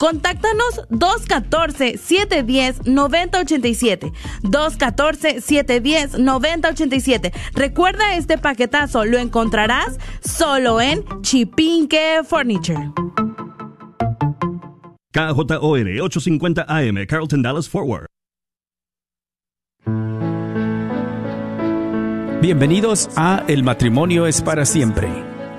Contáctanos 214-710-9087. 214-710-9087. Recuerda este paquetazo, lo encontrarás solo en Chipinque Furniture. KJOR 850 AM, Carlton Dallas Forward. Bienvenidos a El matrimonio es para siempre,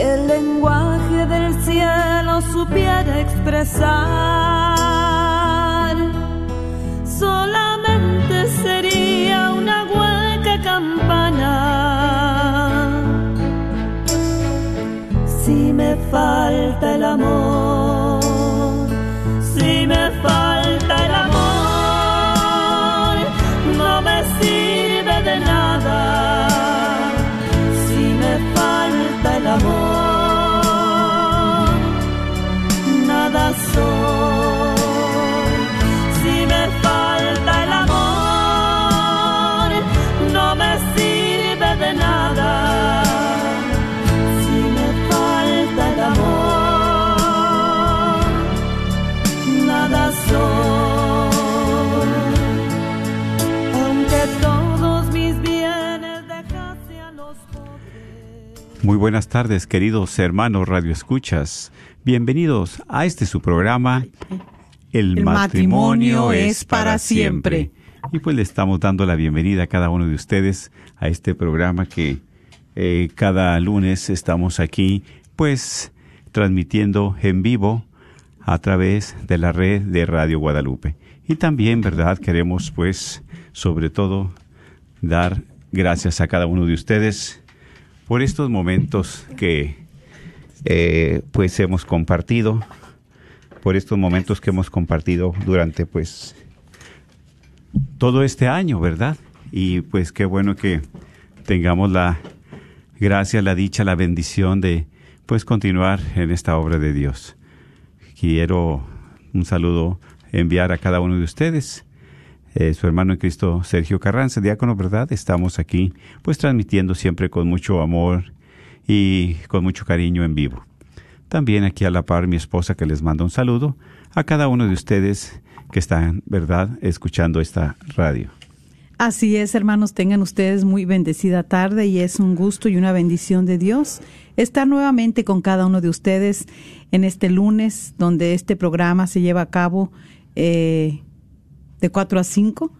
el lenguaje del cielo supiera expresar, solamente sería una hueca campana. Si me falta el amor, si me falta el amor, no me sirve de nada. Si me falta el amor, Muy buenas tardes, queridos hermanos Radio Escuchas. Bienvenidos a este su programa, El, El matrimonio es para siempre. Y pues le estamos dando la bienvenida a cada uno de ustedes a este programa que eh, cada lunes estamos aquí, pues transmitiendo en vivo a través de la red de Radio Guadalupe. Y también, ¿verdad? Queremos, pues, sobre todo, dar gracias a cada uno de ustedes por estos momentos que eh, pues hemos compartido, por estos momentos que hemos compartido durante pues todo este año, ¿verdad? Y pues qué bueno que tengamos la gracia, la dicha, la bendición de pues continuar en esta obra de Dios. Quiero un saludo enviar a cada uno de ustedes. Eh, su hermano en Cristo Sergio Carranza, diácono, ¿verdad? Estamos aquí pues transmitiendo siempre con mucho amor y con mucho cariño en vivo. También aquí a la par mi esposa que les manda un saludo a cada uno de ustedes que están, ¿verdad?, escuchando esta radio. Así es, hermanos, tengan ustedes muy bendecida tarde y es un gusto y una bendición de Dios estar nuevamente con cada uno de ustedes en este lunes donde este programa se lleva a cabo eh, de 4 a 5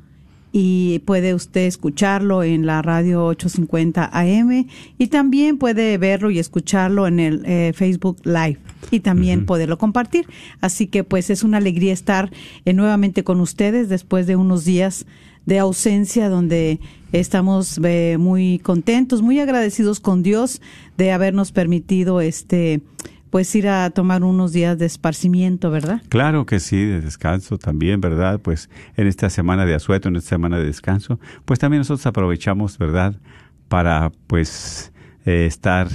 y puede usted escucharlo en la radio 850 AM y también puede verlo y escucharlo en el eh, Facebook Live y también poderlo compartir. Así que pues es una alegría estar eh, nuevamente con ustedes después de unos días de ausencia donde estamos eh, muy contentos, muy agradecidos con Dios de habernos permitido este pues ir a tomar unos días de esparcimiento, ¿verdad? Claro que sí, de descanso también, ¿verdad? Pues en esta semana de asueto, en esta semana de descanso, pues también nosotros aprovechamos, ¿verdad? Para pues eh, estar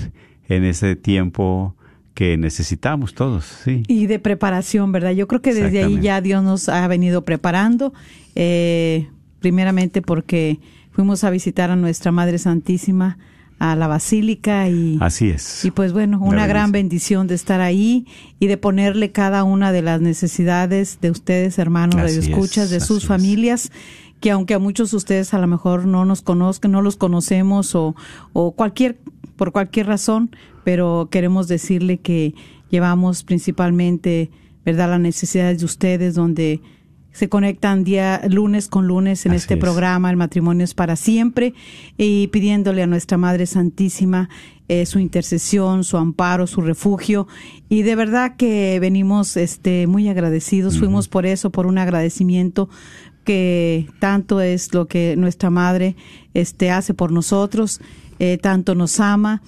en ese tiempo que necesitamos todos, sí. Y de preparación, ¿verdad? Yo creo que desde ahí ya Dios nos ha venido preparando, eh, primeramente porque fuimos a visitar a nuestra Madre Santísima, a la basílica y así es. y pues bueno una gran bendición de estar ahí y de ponerle cada una de las necesidades de ustedes hermanos de escuchas es, de sus es. familias que aunque a muchos de ustedes a lo mejor no nos conozcan no los conocemos o, o cualquier por cualquier razón pero queremos decirle que llevamos principalmente verdad las necesidades de ustedes donde se conectan día lunes con lunes en Así este es. programa El matrimonio es para siempre y pidiéndole a nuestra Madre Santísima eh, su intercesión, su amparo, su refugio. Y de verdad que venimos este muy agradecidos, fuimos por eso, por un agradecimiento que tanto es lo que nuestra madre este hace por nosotros, eh, tanto nos ama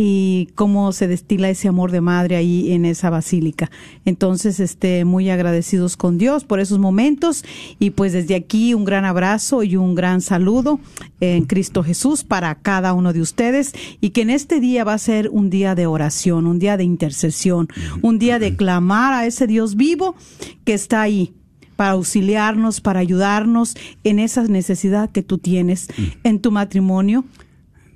y cómo se destila ese amor de madre ahí en esa basílica. Entonces, este, muy agradecidos con Dios por esos momentos y pues desde aquí un gran abrazo y un gran saludo en Cristo Jesús para cada uno de ustedes y que en este día va a ser un día de oración, un día de intercesión, un día de clamar a ese Dios vivo que está ahí para auxiliarnos, para ayudarnos en esa necesidad que tú tienes en tu matrimonio,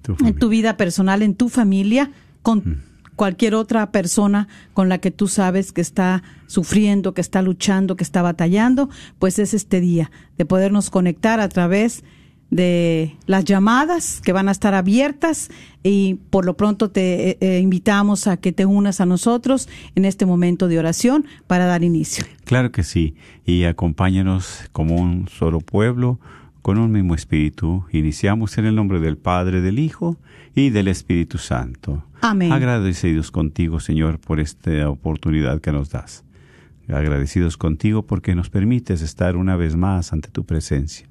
Tu en tu vida personal, en tu familia, con cualquier otra persona con la que tú sabes que está sufriendo, que está luchando, que está batallando, pues es este día de podernos conectar a través de las llamadas que van a estar abiertas y por lo pronto te eh, eh, invitamos a que te unas a nosotros en este momento de oración para dar inicio. Claro que sí. Y acompáñanos como un solo pueblo, con un mismo espíritu. Iniciamos en el nombre del Padre, del Hijo y del Espíritu Santo. Amén. Agradecidos contigo, Señor, por esta oportunidad que nos das. Agradecidos contigo porque nos permites estar una vez más ante tu presencia.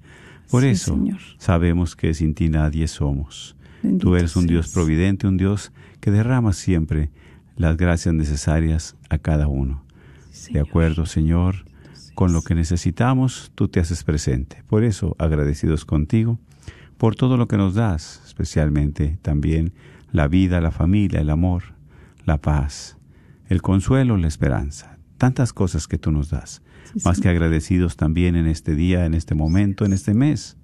Por Sí, eso Señor. sabemos que sin ti nadie somos. Bendito Tú eres un Dios providente, un Dios que derrama siempre las gracias necesarias a cada uno. De acuerdo, Señor, con lo que necesitamos, tú te haces presente. Por eso, agradecidos contigo, por todo lo que nos das, especialmente también la vida, la familia, el amor, la paz, el consuelo, la esperanza. Tantas cosas que tú nos das. Más que agradecidos también en este día, en este momento, en este mes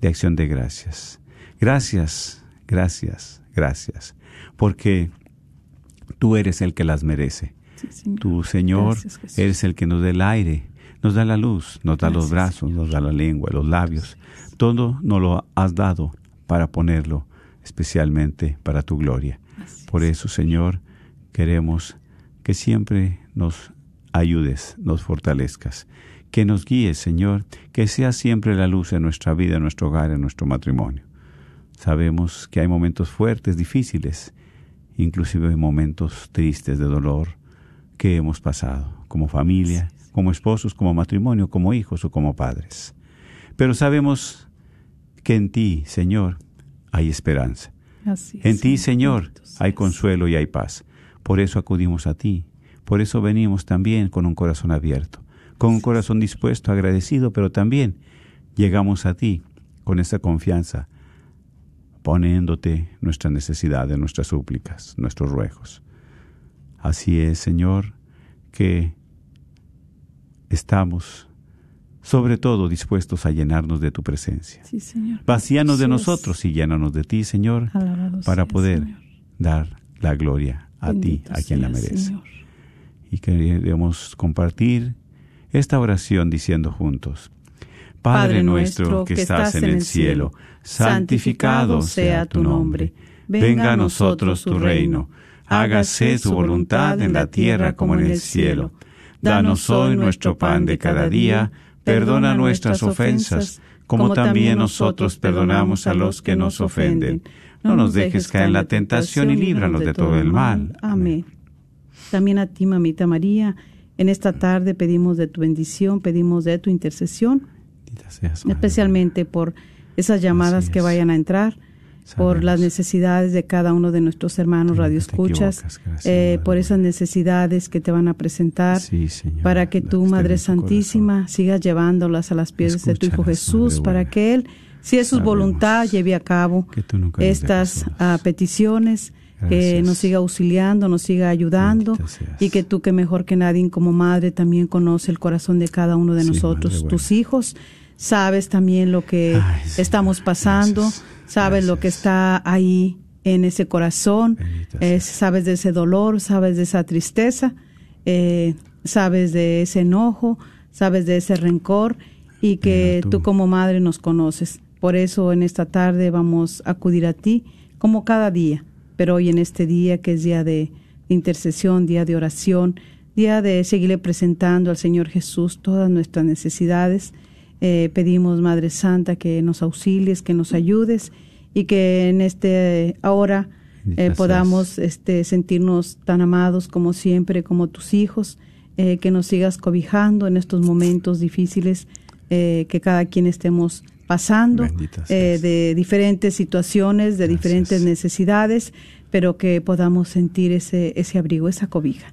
de acción de gracias. Gracias, gracias, gracias. Porque tú eres el que las merece. Sí, Señor. Tú, Señor, Gracias, eres el que nos da el aire, nos da la luz, nos da los brazos, nos da la lengua, los labios. Todo nos lo has dado para ponerlo especialmente para tu gloria. Por eso, Señor, queremos que siempre nos ayudes, nos fortalezcas, que nos guíes, Señor, que sea siempre la luz en nuestra vida, en nuestro hogar, en nuestro matrimonio. Sabemos que hay momentos fuertes, difíciles, inclusive momentos tristes de dolor que hemos pasado como familia, como esposos, como matrimonio, como hijos o como padres. Pero sabemos que en ti, Señor, hay esperanza. Así es, En ti, Señor, hay consuelo y hay paz. Por eso acudimos a ti. Por eso venimos también con un corazón abierto, con un corazón dispuesto, agradecido, pero también llegamos a ti con esa confianza, poniéndote nuestra necesidad, nuestras súplicas, nuestros ruegos. Así es, Señor, que estamos sobre todo dispuestos a llenarnos de tu presencia. Sí, Señor. Vacíanos de nosotros y llénanos de ti, Señor, Alabado para sea, poder Señor. dar la gloria a Bendito ti, a quien la merece. Señor. Y queremos compartir esta oración diciendo juntos, Padre nuestro que estás en el cielo, santificado sea tu nombre. Venga a nosotros tu reino. Hágase tu voluntad en la tierra como en el cielo. Danos hoy nuestro pan de cada día. Perdona nuestras ofensas, como también nosotros perdonamos a los que nos ofenden. No nos dejes caer en la tentación y líbranos de todo el mal. Amén. También a ti, mamita María, en esta tarde pedimos de tu bendición, pedimos de tu intercesión, especialmente por esas llamadas que vayan a entrar, por las necesidades de cada uno de nuestros hermanos radioescuchas, eh, por esas necesidades que te van a presentar, Sí, para que estén Madre tu Santísima, sigas llevándolas a las pies de tu Hijo Escúchalas, Jesús, para que Él, si es su Sabemos voluntad, lleve a cabo estas ah, peticiones, que nos siga auxiliando, nos siga ayudando y que tú que mejor que nadie como madre también conoce el corazón de cada uno de Sí, nosotros, tus hijos, sabes también lo que Ay, estamos pasando, gracias, sabes lo que está ahí en ese corazón, eh, sabes de ese dolor, sabes de esa tristeza, eh, sabes de ese enojo, sabes de ese rencor y que tú. tú como madre nos conoces. Por eso en esta tarde vamos a acudir a ti como cada día, pero hoy en este día que es día de intercesión, día de oración, día de seguirle presentando al Señor Jesús todas nuestras necesidades. Eh, pedimos, Madre Santa, que nos auxilies, que nos ayudes y que en este ahora Bendita eh, podamos este, sentirnos tan amados como siempre, como tus hijos, eh, que nos sigas cobijando en estos momentos difíciles eh, que cada quien estemos pasando, eh, de diferentes situaciones, de Gracias. diferentes necesidades, pero que podamos sentir ese, ese abrigo, esa cobija.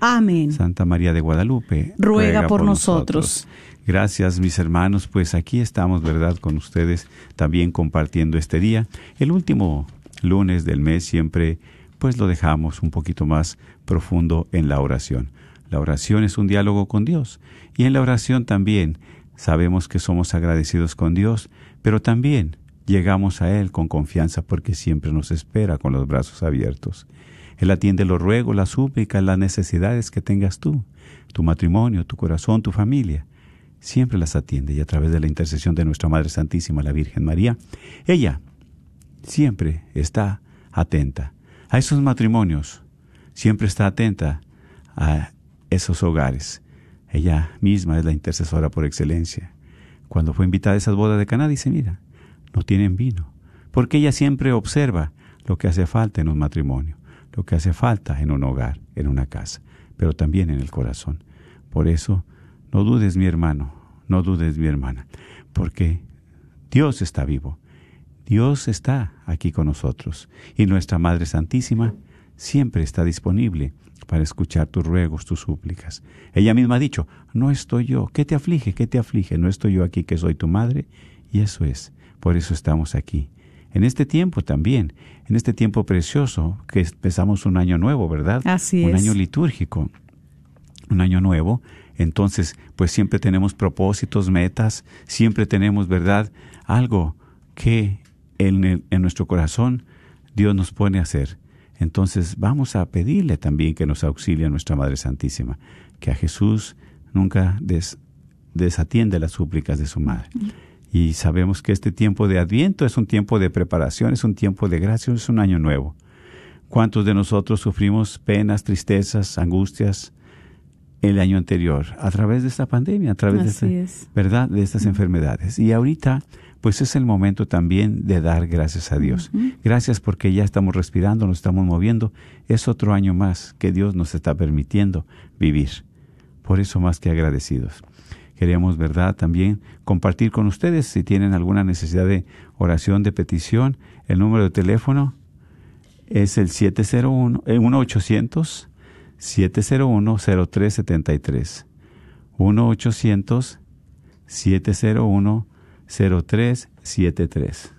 Amén. Santa María de Guadalupe, ruega, por, nosotros. Gracias, mis hermanos. Pues aquí estamos, ¿verdad?, con ustedes también compartiendo este día. El último lunes del mes siempre, pues lo dejamos un poquito más profundo en la oración. La oración es un diálogo con Dios. Y en la oración también sabemos que somos agradecidos con Dios, pero también llegamos a Él con confianza porque siempre nos espera con los brazos abiertos. Él atiende los ruegos, las súplicas, las necesidades que tengas tú, tu matrimonio, tu corazón, tu familia. Siempre las atiende y a través de la intercesión de nuestra Madre Santísima, la Virgen María, ella siempre está atenta a esos matrimonios, siempre está atenta a esos hogares. Ella misma es la intercesora por excelencia. Cuando fue invitada a esas bodas de Caná, dice, mira, no tienen vino, porque ella siempre observa lo que hace falta en un matrimonio lo que hace falta en un hogar, en una casa, pero también en el corazón. Por eso, no dudes mi hermano, no dudes mi hermana, porque Dios está vivo, Dios está aquí con nosotros y nuestra Madre Santísima siempre está disponible para escuchar tus ruegos, tus súplicas. Ella misma ha dicho, no estoy yo, ¿qué te aflige? ¿Qué te aflige? No estoy yo aquí que soy tu madre. Y eso es, por eso estamos aquí, en este tiempo también, en este tiempo precioso, que empezamos un año nuevo, ¿verdad? Así un es. año litúrgico, un año nuevo. Entonces, pues siempre tenemos propósitos, metas, siempre tenemos, ¿verdad? Algo que en, en nuestro corazón Dios nos pone a hacer. Entonces vamos a pedirle también que nos auxilie a nuestra Madre Santísima, que a Jesús nunca des, desatiende las súplicas de su Madre. Y sabemos que este tiempo de Adviento es un tiempo de preparación, es un tiempo de gracia, es un año nuevo. ¿Cuántos de nosotros sufrimos penas, tristezas, angustias el año anterior a través de esta pandemia, a través Así de, ¿verdad? de estas enfermedades? Y ahorita, pues es el momento también de dar gracias a Dios. Gracias porque ya estamos respirando, nos estamos moviendo. Es otro año más que Dios nos está permitiendo vivir. Por eso más que agradecidos queremos, ¿verdad?, también compartir con ustedes si tienen alguna necesidad de oración, de petición. El número de teléfono es el 701, eh, 1-800 701 0373. 1-800 701 0373.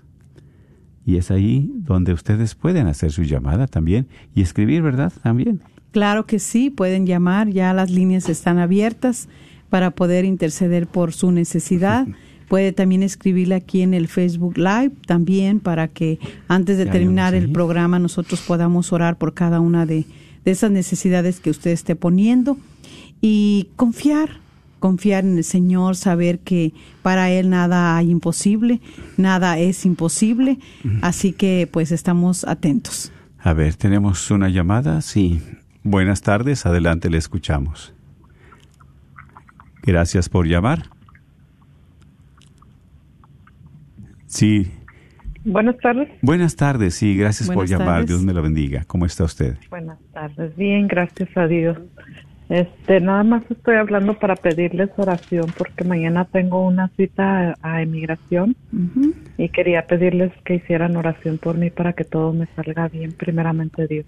Y es ahí donde ustedes pueden hacer su llamada también y escribir, ¿verdad? También. Claro que sí, pueden llamar, ya las líneas están abiertas para poder interceder por su necesidad. Puede también escribirle aquí en el Facebook Live también para que antes de terminar el programa nosotros podamos orar por cada una de, de esas necesidades que usted esté poniendo y confiar, confiar en el Señor, saber que para Él nada hay imposible, nada es imposible, así que pues estamos atentos. A ver, tenemos una llamada. Sí. Buenas tardes, adelante, le escuchamos. Gracias por llamar. Sí. Buenas tardes. Buenas tardes, sí, gracias por llamar. tardes. Dios me lo bendiga. ¿Cómo está usted? Buenas tardes. Bien, gracias a Dios. Este, nada más estoy hablando para pedirles oración porque mañana tengo una cita a, a emigración y quería pedirles que hicieran oración por mí para que todo me salga bien, primeramente Dios.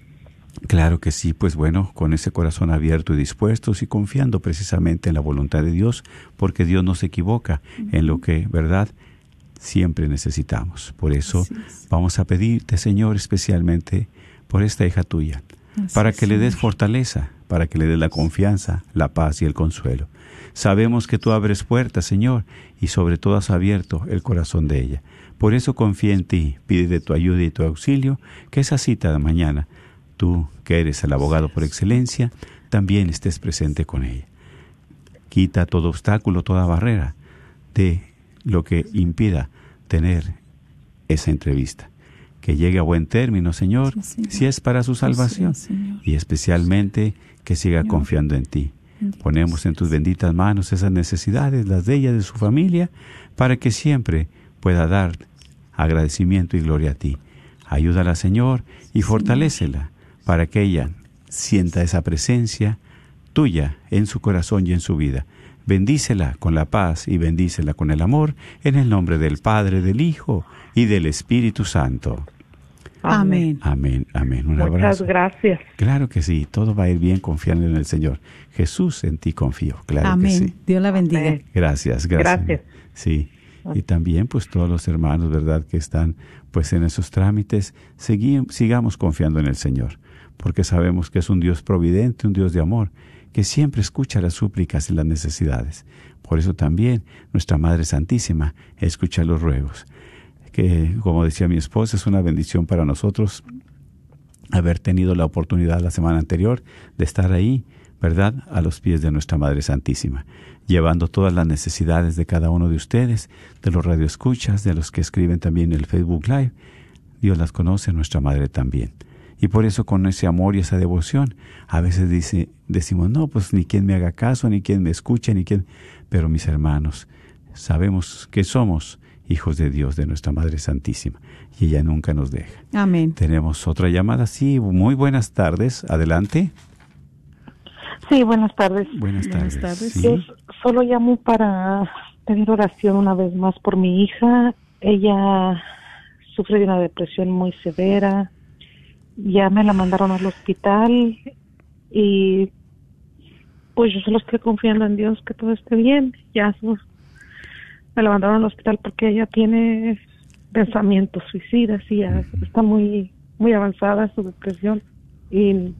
Claro que sí, pues bueno, con ese corazón abierto y dispuestos y confiando precisamente en la voluntad de Dios, porque Dios no se equivoca en lo que, ¿verdad? Siempre necesitamos. Por eso es. vamos a pedirte, Señor, especialmente por esta hija tuya, Así para es, que le des Señor. fortaleza, para que le des la confianza, la paz y el consuelo. Sabemos que tú abres puertas, Señor, y sobre todo has abierto el corazón de ella. Por eso confía en ti, pide de tu ayuda y tu auxilio, que esa cita de mañana, tú que eres el abogado por excelencia, también estés presente con ella. Quita todo obstáculo, toda barrera de lo que impida tener esa entrevista. que llegue a buen término, Señor, Sí, Señor. si es para su salvación. Y especialmente que siga Señor. confiando en ti. Ponemos en tus benditas manos esas necesidades, las de ella, de su familia, para que siempre pueda dar agradecimiento y gloria a ti. Ayúdala, Señor, y fortalécela para que ella sienta esa presencia tuya en su corazón y en su vida. Bendícela con la paz y bendícela con el amor, en el nombre del Padre, del Hijo y del Espíritu Santo. Amén. Amén, amén. Un Muchas abrazo. gracias. Claro que sí, todo va a ir bien confiando en el Señor. Jesús en ti confío, claro que Amén. sí. Dios la bendiga. Amén. Gracias, gracias. Gracias. Sí. Y también pues todos los hermanos, ¿verdad? Que están pues en esos trámites, segui- sigamos confiando en el Señor, porque sabemos que es un Dios providente, un Dios de amor, que siempre escucha las súplicas y las necesidades. Por eso también nuestra Madre Santísima escucha los ruegos. Que, como decía mi esposa, es una bendición para nosotros haber tenido la oportunidad la semana anterior de estar ahí, ¿verdad?, a los pies de nuestra Madre Santísima, llevando todas las necesidades de cada uno de ustedes, de los radioescuchas, de los que escriben también en el Facebook Live. Dios las conoce, nuestra Madre también. Y por eso con ese amor y esa devoción, a veces dice, decimos, no, pues ni quien me haga caso, ni quien me escuche, ni quien... Pero mis hermanos, sabemos que somos hijos de Dios, de nuestra Madre Santísima, y ella nunca nos deja. Amén. Tenemos otra llamada, sí, muy buenas tardes, adelante. Sí, buenas tardes. Buenas Buenas tardes. tardes. sí. Yo s- solo llamo para pedir oración una vez más por mi hija. Ella sufre de una depresión muy severa. Ya me la mandaron al hospital y pues yo solo estoy confiando en Dios que todo esté bien. Ya me la mandaron al hospital porque ella tiene pensamientos suicidas y ya está muy muy avanzada su depresión y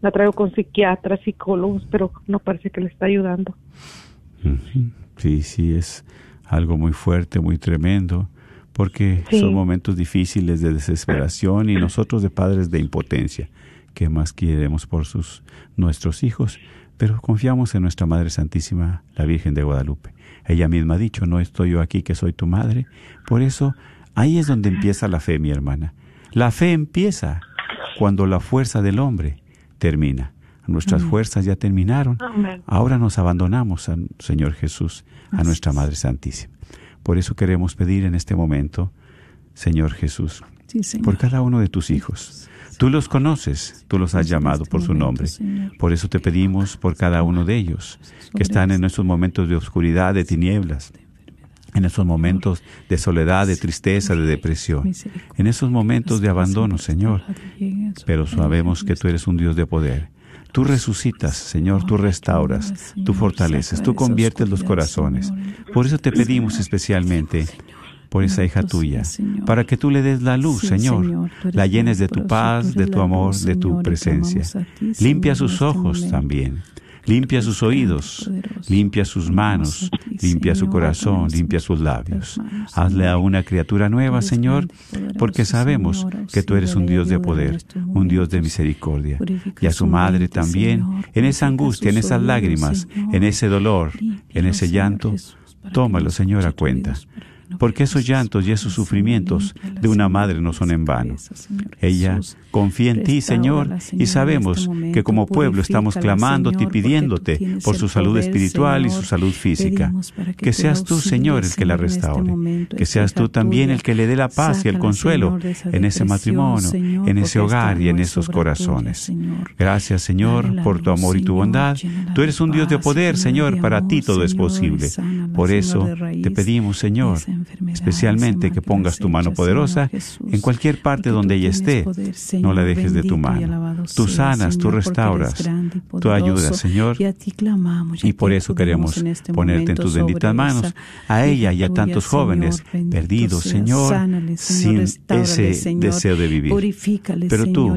la traigo con psiquiatras, psicólogos, pero no parece que le está ayudando. Sí, sí, es algo muy fuerte, muy tremendo, porque Sí. son momentos difíciles de desesperación y nosotros de padres de impotencia, que más queremos por sus nuestros hijos, pero confiamos en nuestra Madre Santísima, la Virgen de Guadalupe. Ella misma ha dicho, no estoy yo aquí que soy tu madre. Por eso, ahí es donde empieza la fe, mi hermana. La fe empieza cuando la fuerza del hombre termina. Nuestras fuerzas ya terminaron. Ahora nos abandonamos al Señor Jesús, a nuestra Madre Santísima. Por eso queremos pedir en este momento, Señor Jesús, Sí, Señor. por cada uno de tus hijos. Tú los conoces, tú los has en llamado este por su nombre. Por eso te pedimos por cada uno de ellos, que están en esos momentos de oscuridad, de tinieblas, en esos momentos de soledad, de tristeza, de depresión, en esos momentos de abandono, Señor. Pero sabemos que tú eres un Dios de poder. Tú resucitas, Señor, tú restauras, tú fortaleces, tú conviertes los corazones. Por eso te pedimos especialmente por esa hija tuya, para que tú le des la luz, Señor, la llenes de tu paz, de tu amor, de tu presencia. Limpia sus este ojos también. Limpia sus oídos, limpia sus manos, limpia su corazón, limpia sus labios. Hazle a una criatura nueva, Señor, porque sabemos que tú eres un Dios de poder, un Dios de misericordia. Y a su madre también, en esa angustia, en esas lágrimas, en ese dolor, en ese llanto, tómalo, Señor, a cuenta. Porque esos llantos y esos sufrimientos de una madre no son en vano. Ella confía en ti, Señor, y sabemos este momento. que como pueblo estamos clamándote y pidiéndote por su salud espiritual y su salud física. Que seas tú, Señor, el que la este restaure. Que seas tú también el que le dé la paz y el consuelo en ese matrimonio, en ese hogar y en esos corazones. Gracias, Señor, por tu amor y tu bondad. Tú eres un Dios de poder, Señor, para ti todo es posible. Por eso te pedimos, Señor, especialmente que pongas tu mano poderosa en cualquier parte donde ella esté. No la dejes de tu mano. Tú sanas, tú restauras, tú ayudas, Señor. Y por eso queremos ponerte en tus benditas manos a ella y a tantos jóvenes perdidos, Señor, sin ese deseo de vivir. Pero tú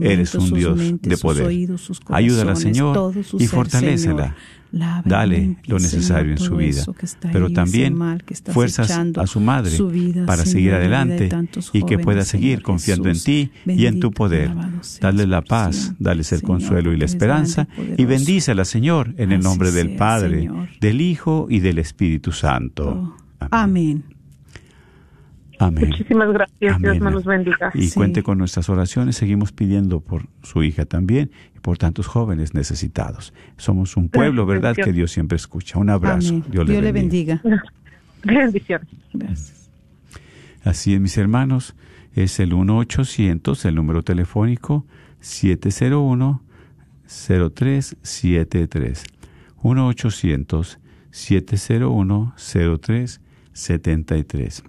eres un Dios de poder. Ayúdala, Señor, y fortalécela. Dale lo necesario en su vida, pero también fuerzas a su madre para seguir adelante y que pueda seguir confiando en ti y en tu poder. Dale la paz, dales el consuelo y la esperanza y bendícela, Señor, en el nombre del Padre, del Hijo y del Espíritu Santo. Amén. Amén. Muchísimas gracias. Dios Amén. me los bendiga. Y Sí. cuente con nuestras oraciones. Seguimos pidiendo por su hija también y por tantos jóvenes necesitados. Somos un pueblo, ¿verdad? Que Dios siempre escucha. Un abrazo. Amén. Dios, le bendiga. Bendiciones. Gracias. Así es, mis hermanos. Es el 1-800, el número telefónico 701-0373. 1-800-701-0373.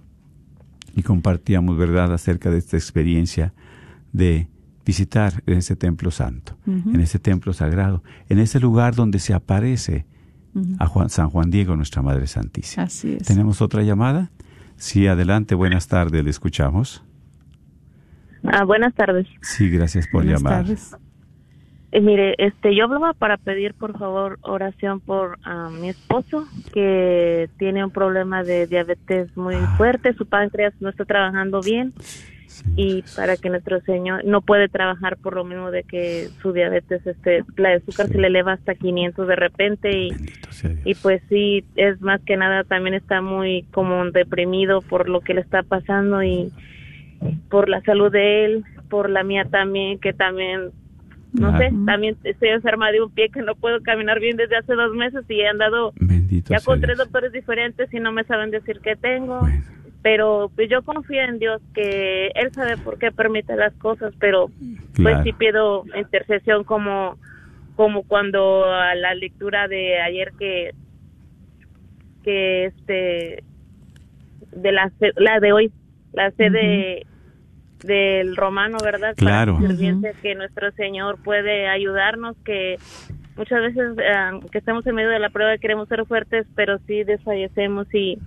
Y compartíamos, ¿verdad?, acerca de esta experiencia de visitar en ese templo santo, en ese templo sagrado, en ese lugar donde se aparece a Juan, San Juan Diego, nuestra Madre Santísima. Así es. ¿Tenemos otra llamada? Sí, adelante, buenas tardes, le escuchamos. Ah, buenas tardes. Sí, gracias por Buenas llamar. tardes. Eh, mire, este, yo hablaba para pedir por favor oración por ah, mi esposo que tiene un problema de diabetes muy fuerte, su páncreas no está trabajando bien y para que nuestro señor no puede trabajar por lo mismo de que su diabetes, este, la azúcar se le eleva hasta 500 de repente y y pues sí, es más que nada también está muy como deprimido por lo que le está pasando y por la salud de él, por la mía también, que también, no Claro. sé, también estoy enferma de un pie que no puedo caminar bien desde hace dos meses y he andado Bendito ya con tres Dios. doctores diferentes y no me saben decir qué tengo. Bueno, Pero pues yo confío en Dios que Él sabe por qué permite las cosas, pero Claro. pues sí pido intercesión como como cuando a la lectura de ayer que que este de la la de hoy la sede del romano verdad Claro. Para servirse, que nuestro Señor puede ayudarnos que muchas veces eh, que estamos en medio de la prueba queremos ser fuertes pero sí desfallecemos y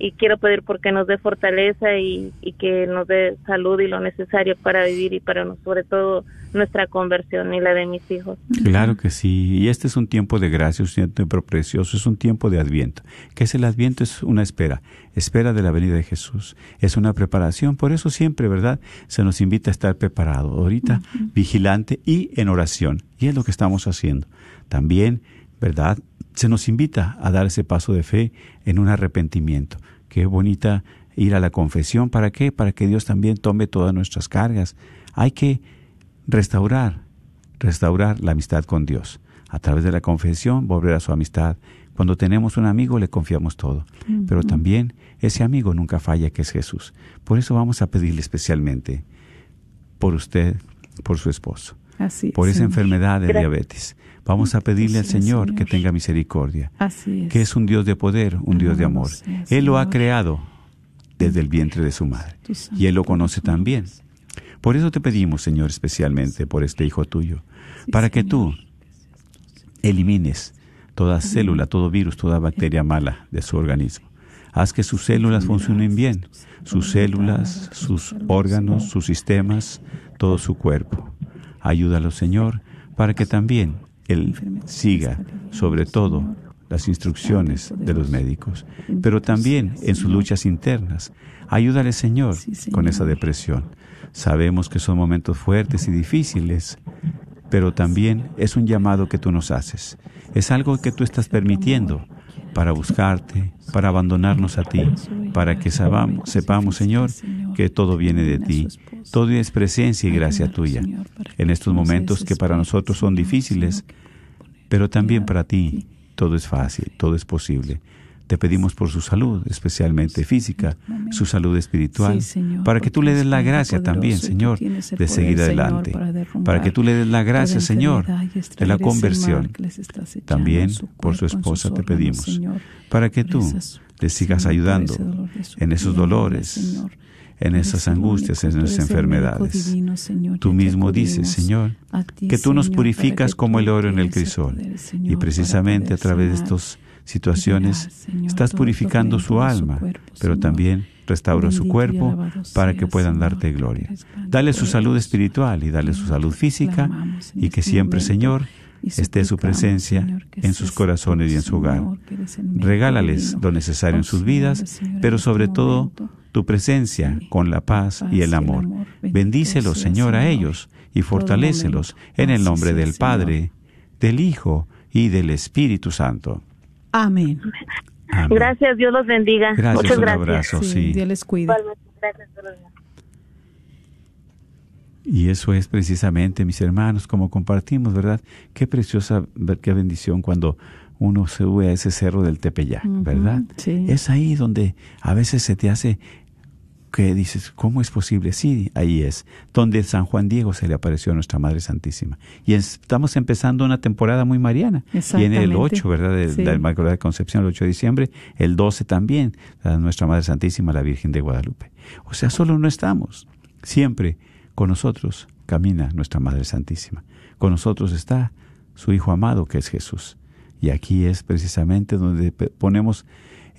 y quiero pedir porque nos dé fortaleza y, y que nos dé salud y lo necesario para vivir y para sobre todo nuestra conversión y la de mis hijos. Claro que sí. Y este es un tiempo de gracia, es un tiempo precioso, es un tiempo de adviento. ¿Qué es el adviento? Es una espera, espera de la venida de Jesús. Es una preparación. Por eso siempre, ¿verdad? Se nos invita a estar preparado. Ahorita, vigilante y en oración. Y es lo que estamos haciendo. También, ¿verdad? Se nos invita a dar ese paso de fe en un arrepentimiento. Qué bonita ir a la confesión. ¿Para qué? Para que Dios también tome todas nuestras cargas. Hay que restaurar, restaurar la amistad con Dios. A través de la confesión, volver a su amistad. Cuando tenemos un amigo, le confiamos todo. Pero también ese amigo nunca falla, que es Jesús. Por eso vamos a pedirle especialmente por usted, por su esposo, Así por es, esa Señor. enfermedad de Gracias. diabetes. Vamos a pedirle al Señor, Señor. que tenga misericordia, Así es. que es un Dios de poder, un Dios de amor. Él lo ha creado desde el vientre de su madre y Él lo conoce también. Por eso te pedimos, Señor, especialmente por este hijo tuyo, para que tú elimines toda célula, todo virus, toda bacteria mala de su organismo. Haz que sus células funcionen bien, sus células, sus órganos, sus sistemas, todo su cuerpo. Ayúdalo, Señor, para que también Él siga, sobre todo, las instrucciones de los médicos, pero también en sus luchas internas. Ayúdale, Señor, con esa depresión. Sabemos que son momentos fuertes y difíciles, pero también es un llamado que tú nos haces. Es algo que tú estás permitiendo para buscarte, para abandonarnos a ti, para que sabamos, sepamos, Señor, que todo viene de ti. Todo es presencia y gracia tuya. En estos momentos que para nosotros son difíciles, pero también para ti todo es fácil, todo es posible. Te pedimos por su salud, especialmente física, su salud espiritual, Sí, Señor, para que tú le des la gracia también, Señor, de seguir Señor, adelante, para que tú le des la gracia, Señor, de la conversión. También por su esposa te pedimos, Señor, para que tú le sigas ayudando en esos dolores, en esas angustias, en esas enfermedades. Tú mismo dices. Señor, que tú nos purificas como el oro en el crisol. Y precisamente a través de sanar, situaciones estás purificando su alma, pero también restaura su cuerpo para que puedan darte gloria. Dale su salud espiritual y dale su salud física y que este siempre, Señor, esté su presencia en sus corazones y en su hogar. Regálales lo necesario en sus vidas, pero este sobre todo tu presencia con la paz y el amor. Bendícelos, Señor, a ellos y fortalécelos en el nombre del. Padre, del Hijo y del Espíritu Santo. Amén. Amén. Gracias, Dios los bendiga. Gracias, Muchas un gracias. abrazo, sí. Dios les cuide. Gracias. Y eso es precisamente, mis hermanos, como compartimos, ¿verdad? Qué preciosa, qué bendición cuando uno se sube a ese cerro del Tepeyac, ¿verdad? sí. Es ahí donde a veces se te hace que dices, ¿cómo es posible? Sí, ahí es, donde San Juan Diego se le apareció a nuestra Madre Santísima. Y estamos empezando una temporada muy mariana. Viene el 8, ¿verdad? Del, Sí. del Inmaculada Concepción, el 8 de diciembre, el 12 también, a nuestra Madre Santísima, la Virgen de Guadalupe. O sea, solo no estamos. Siempre con nosotros camina nuestra Madre Santísima. Con nosotros está su Hijo amado, que es Jesús. Y aquí es precisamente donde ponemos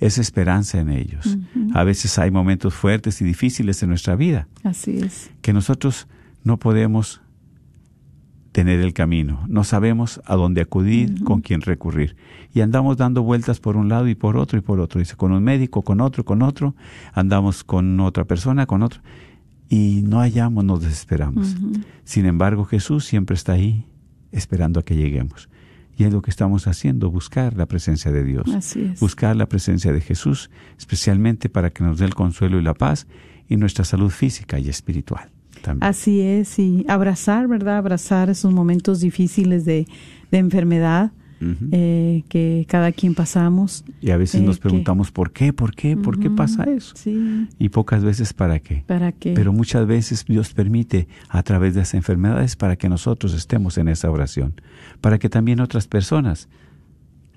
esa esperanza en ellos. A veces hay momentos fuertes y difíciles en nuestra vida Así es. que nosotros no podemos tener el camino, no sabemos a dónde acudir, con quién recurrir. Y andamos dando vueltas por un lado y por otro y por otro. Dice, con un médico, con otro, con otro, andamos con otra persona, con otro. Y no hallamos, nos desesperamos. Sin embargo, Jesús siempre está ahí, esperando a que lleguemos. Y es lo que estamos haciendo, buscar la presencia de Dios Así es. buscar la presencia de Jesús, especialmente para que nos dé el consuelo y la paz y nuestra salud física y espiritual. También. Así es, y abrazar, ¿verdad? Abrazar esos momentos difíciles de, de enfermedad Eh, que cada quien pasamos. y a veces eh, nos que- preguntamos por qué, por qué, por qué pasa eso. Sí, Y pocas veces para qué. para que... Pero muchas veces Dios permite a través de esas enfermedades para que nosotros estemos en esa oración, para que también otras personas,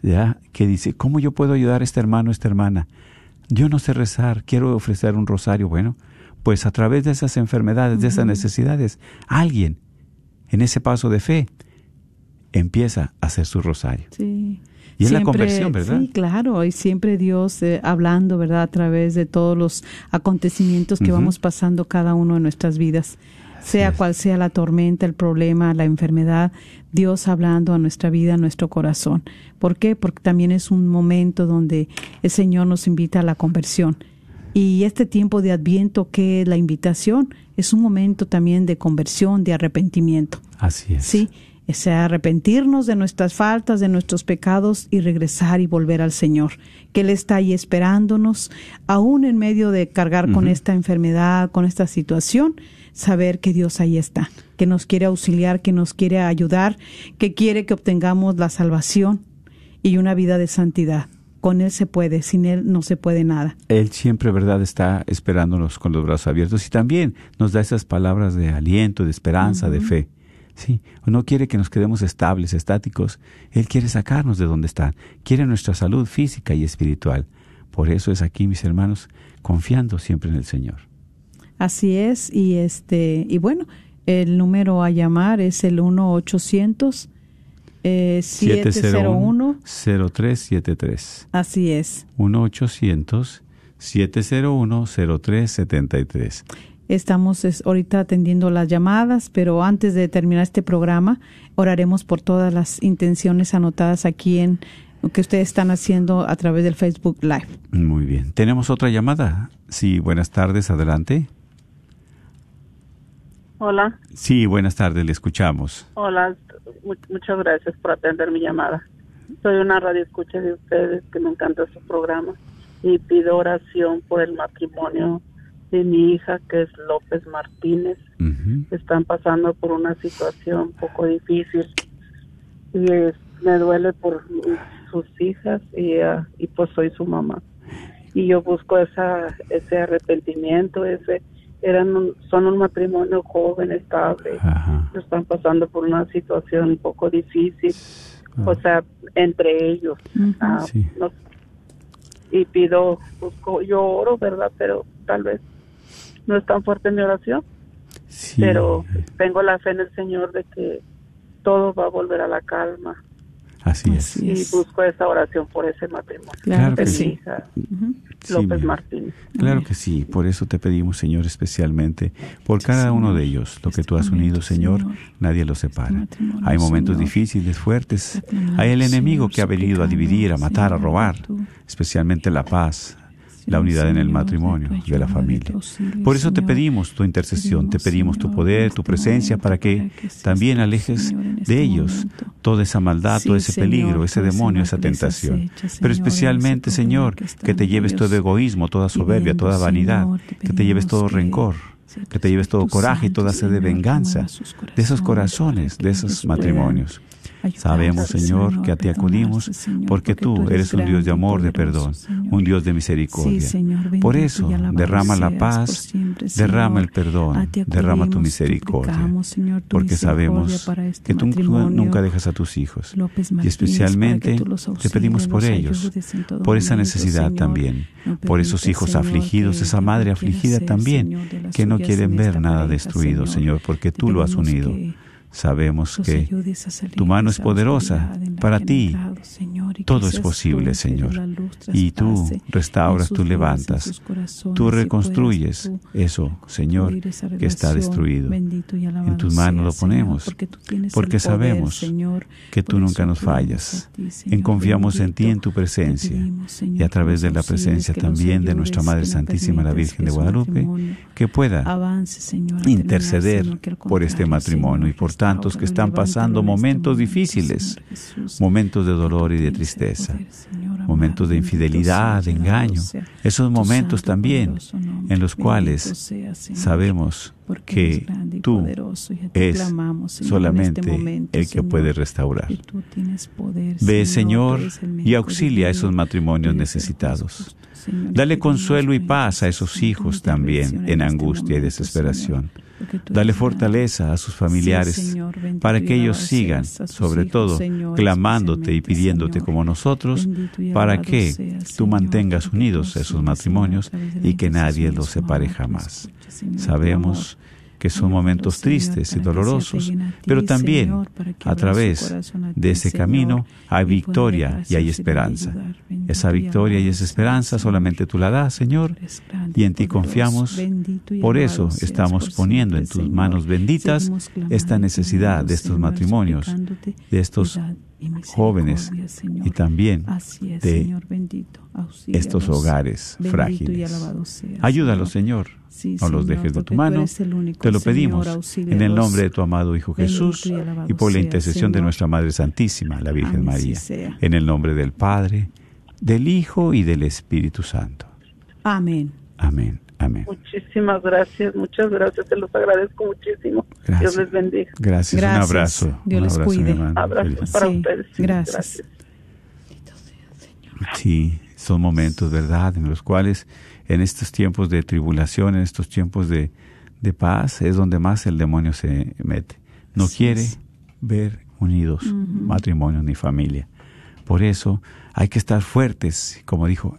ya, que dice, ¿cómo yo puedo ayudar a este hermano, a esta hermana? Yo no sé rezar, quiero ofrecer un rosario. Bueno, pues a través de esas enfermedades, de esas necesidades, alguien en ese paso de fe empieza a hacer su rosario. Sí. Y es la conversión, ¿verdad? Sí, claro, y siempre Dios eh, hablando, ¿verdad? A través de todos los acontecimientos que vamos pasando cada uno de nuestras vidas. sea es. cual sea la tormenta, el problema, la enfermedad, Dios hablando a nuestra vida, a nuestro corazón. ¿Por qué? Porque también es un momento donde el Señor nos invita a la conversión. Y este tiempo de Adviento, que es la invitación, es un momento también de conversión, de arrepentimiento. Así es. Sí, sea, arrepentirnos de nuestras faltas, de nuestros pecados y regresar y volver al Señor, que Él está ahí esperándonos, aún en medio de cargar con esta enfermedad, con esta situación, saber que Dios ahí está, que nos quiere auxiliar, que nos quiere ayudar, que quiere que obtengamos la salvación y una vida de santidad. Con Él se puede, sin Él no se puede nada. Él siempre, ¿verdad?, está esperándonos con los brazos abiertos y también nos da esas palabras de aliento, de esperanza, de fe. Sí, no quiere que nos quedemos estables, estáticos. Él quiere sacarnos de donde está. Quiere nuestra salud física y espiritual. Por eso es aquí, mis hermanos, confiando siempre en el Señor. Así es, y este, y bueno, el número a llamar es el 1 800 eh, 701 0373 Así es. 1-800-701-0373. Estamos es, ahorita atendiendo las llamadas, pero antes de terminar este programa, oraremos por todas las intenciones anotadas aquí en lo que ustedes están haciendo a través del Facebook Live. Muy bien. ¿Tenemos otra llamada? Sí, buenas tardes, adelante. Hola, Sí, buenas tardes, le escuchamos. hola, mu- muchas gracias por atender mi llamada. Soy una radio escucha de ustedes que me encanta su programa y pido oración por el matrimonio de mi hija que es López Martínez. Están pasando por una situación un poco difícil y es- me duele por sus hijas y, ah, y pues soy su mamá. Y yo busco esa, ese arrepentimiento, ese eran un- son un matrimonio joven, estable Ajá. están pasando por una situación un poco difícil, o sea, entre ellos. Ah, Sí. no- y pido, busco, yo oro, ¿verdad? Pero tal vez no es tan fuerte mi oración, Sí. pero tengo la fe en el Señor de que todo va a volver a la calma. Así es. Así Y busco esa oración por ese matrimonio. Claro que sí. hija, Sí, López mi- Martínez. Claro que sí, por eso te pedimos, Señor, especialmente por cada uno de ellos. Lo que tú has Este unido, Señor, Señor, nadie lo separa. matrimonio, Hay momentos Señor. difíciles, fuertes. Te clamamos, Hay el enemigo Señor, que ha venido a dividir, a matar, a robar, tú. especialmente la paz. La unidad en el matrimonio de la familia. Por eso te pedimos tu intercesión, te pedimos tu poder, tu presencia, para que también alejes de ellos toda esa maldad, todo ese peligro, ese demonio, esa tentación. Pero especialmente, Señor, que te lleves todo egoísmo, toda soberbia, toda vanidad, que te lleves todo rencor que te lleves todo coraje y toda sed de venganza de esos corazones, de esos matrimonios. Sabemos, Señor, que a ti acudimos porque tú eres un Dios de amor, de perdón, un Dios de misericordia. Por eso, derrama la paz, derrama el perdón, derrama tu misericordia, porque sabemos que tú nunca dejas a tus hijos. Y especialmente te pedimos por ellos, por esa necesidad también, por esos hijos afligidos, esa madre afligida también, que no quieren ver nada destruido, Señor, porque tú lo has unido. Sabemos que tu mano es poderosa. Para ti todo es posible, Señor. Y tú restauras, tú levantas, tú reconstruyes eso, Señor, que está destruido. En tus manos lo ponemos, porque sabemos que tú nunca nos fallas. En confiamos en ti, en tu presencia, y a través de la presencia también de nuestra Madre Santísima, la Virgen de Guadalupe, que pueda interceder por este matrimonio y por tantos que están pasando momentos difíciles, momentos de dolor y de tristeza, momentos de infidelidad, de engaño, esos momentos también en los cuales sabemos que tú es solamente el que puede restaurar. Ve, Señor, y auxilia a esos matrimonios necesitados. Dale consuelo y paz a esos hijos también en angustia y desesperación. Dale fortaleza a sus familiares para que ellos sigan, sobre todo, clamándote y pidiéndote como nosotros, para que tú mantengas unidos esos matrimonios y que nadie los separe jamás. Sabemos que son momentos tristes y dolorosos, pero también a través de ese camino hay victoria y hay esperanza. Esa victoria y esa esperanza solamente tú la das, Señor, y en ti confiamos. Por eso estamos poniendo en tus manos benditas esta necesidad de estos matrimonios, de estos jóvenes y también de estos hogares frágiles. Ayúdalos, Señor. No los dejes de tu mano. Te lo pedimos en el nombre de tu amado Hijo Jesús y por la intercesión de nuestra Madre Santísima, la Virgen María. En el nombre del Padre, del Hijo y del Espíritu Santo. Amén. Amén. Amén. Muchísimas gracias, muchas gracias, te los agradezco muchísimo. Dios les bendiga. Gracias, un abrazo. Dios les cuide. Abrazo para ustedes. Gracias. Sí, son momentos, ¿verdad?, en los cuales en estos tiempos de tribulación, en estos tiempos de, de paz, es donde más el demonio se mete. No quiere ver unidos matrimonio ni familia. Por eso hay que estar fuertes, como dijo,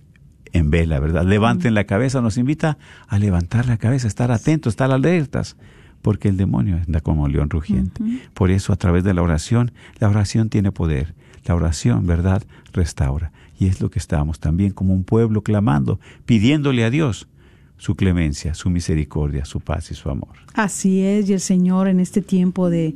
en vela, ¿verdad? Levanten la cabeza, nos invita a levantar la cabeza, estar atentos, estar alertas, porque el demonio anda como león rugiente. Por eso, a través de la oración, la oración tiene poder. La oración, ¿verdad?, restaura. Y es lo que estamos también como un pueblo clamando, pidiéndole a Dios su clemencia, su misericordia, su paz y su amor. Así es, y el Señor en este tiempo de,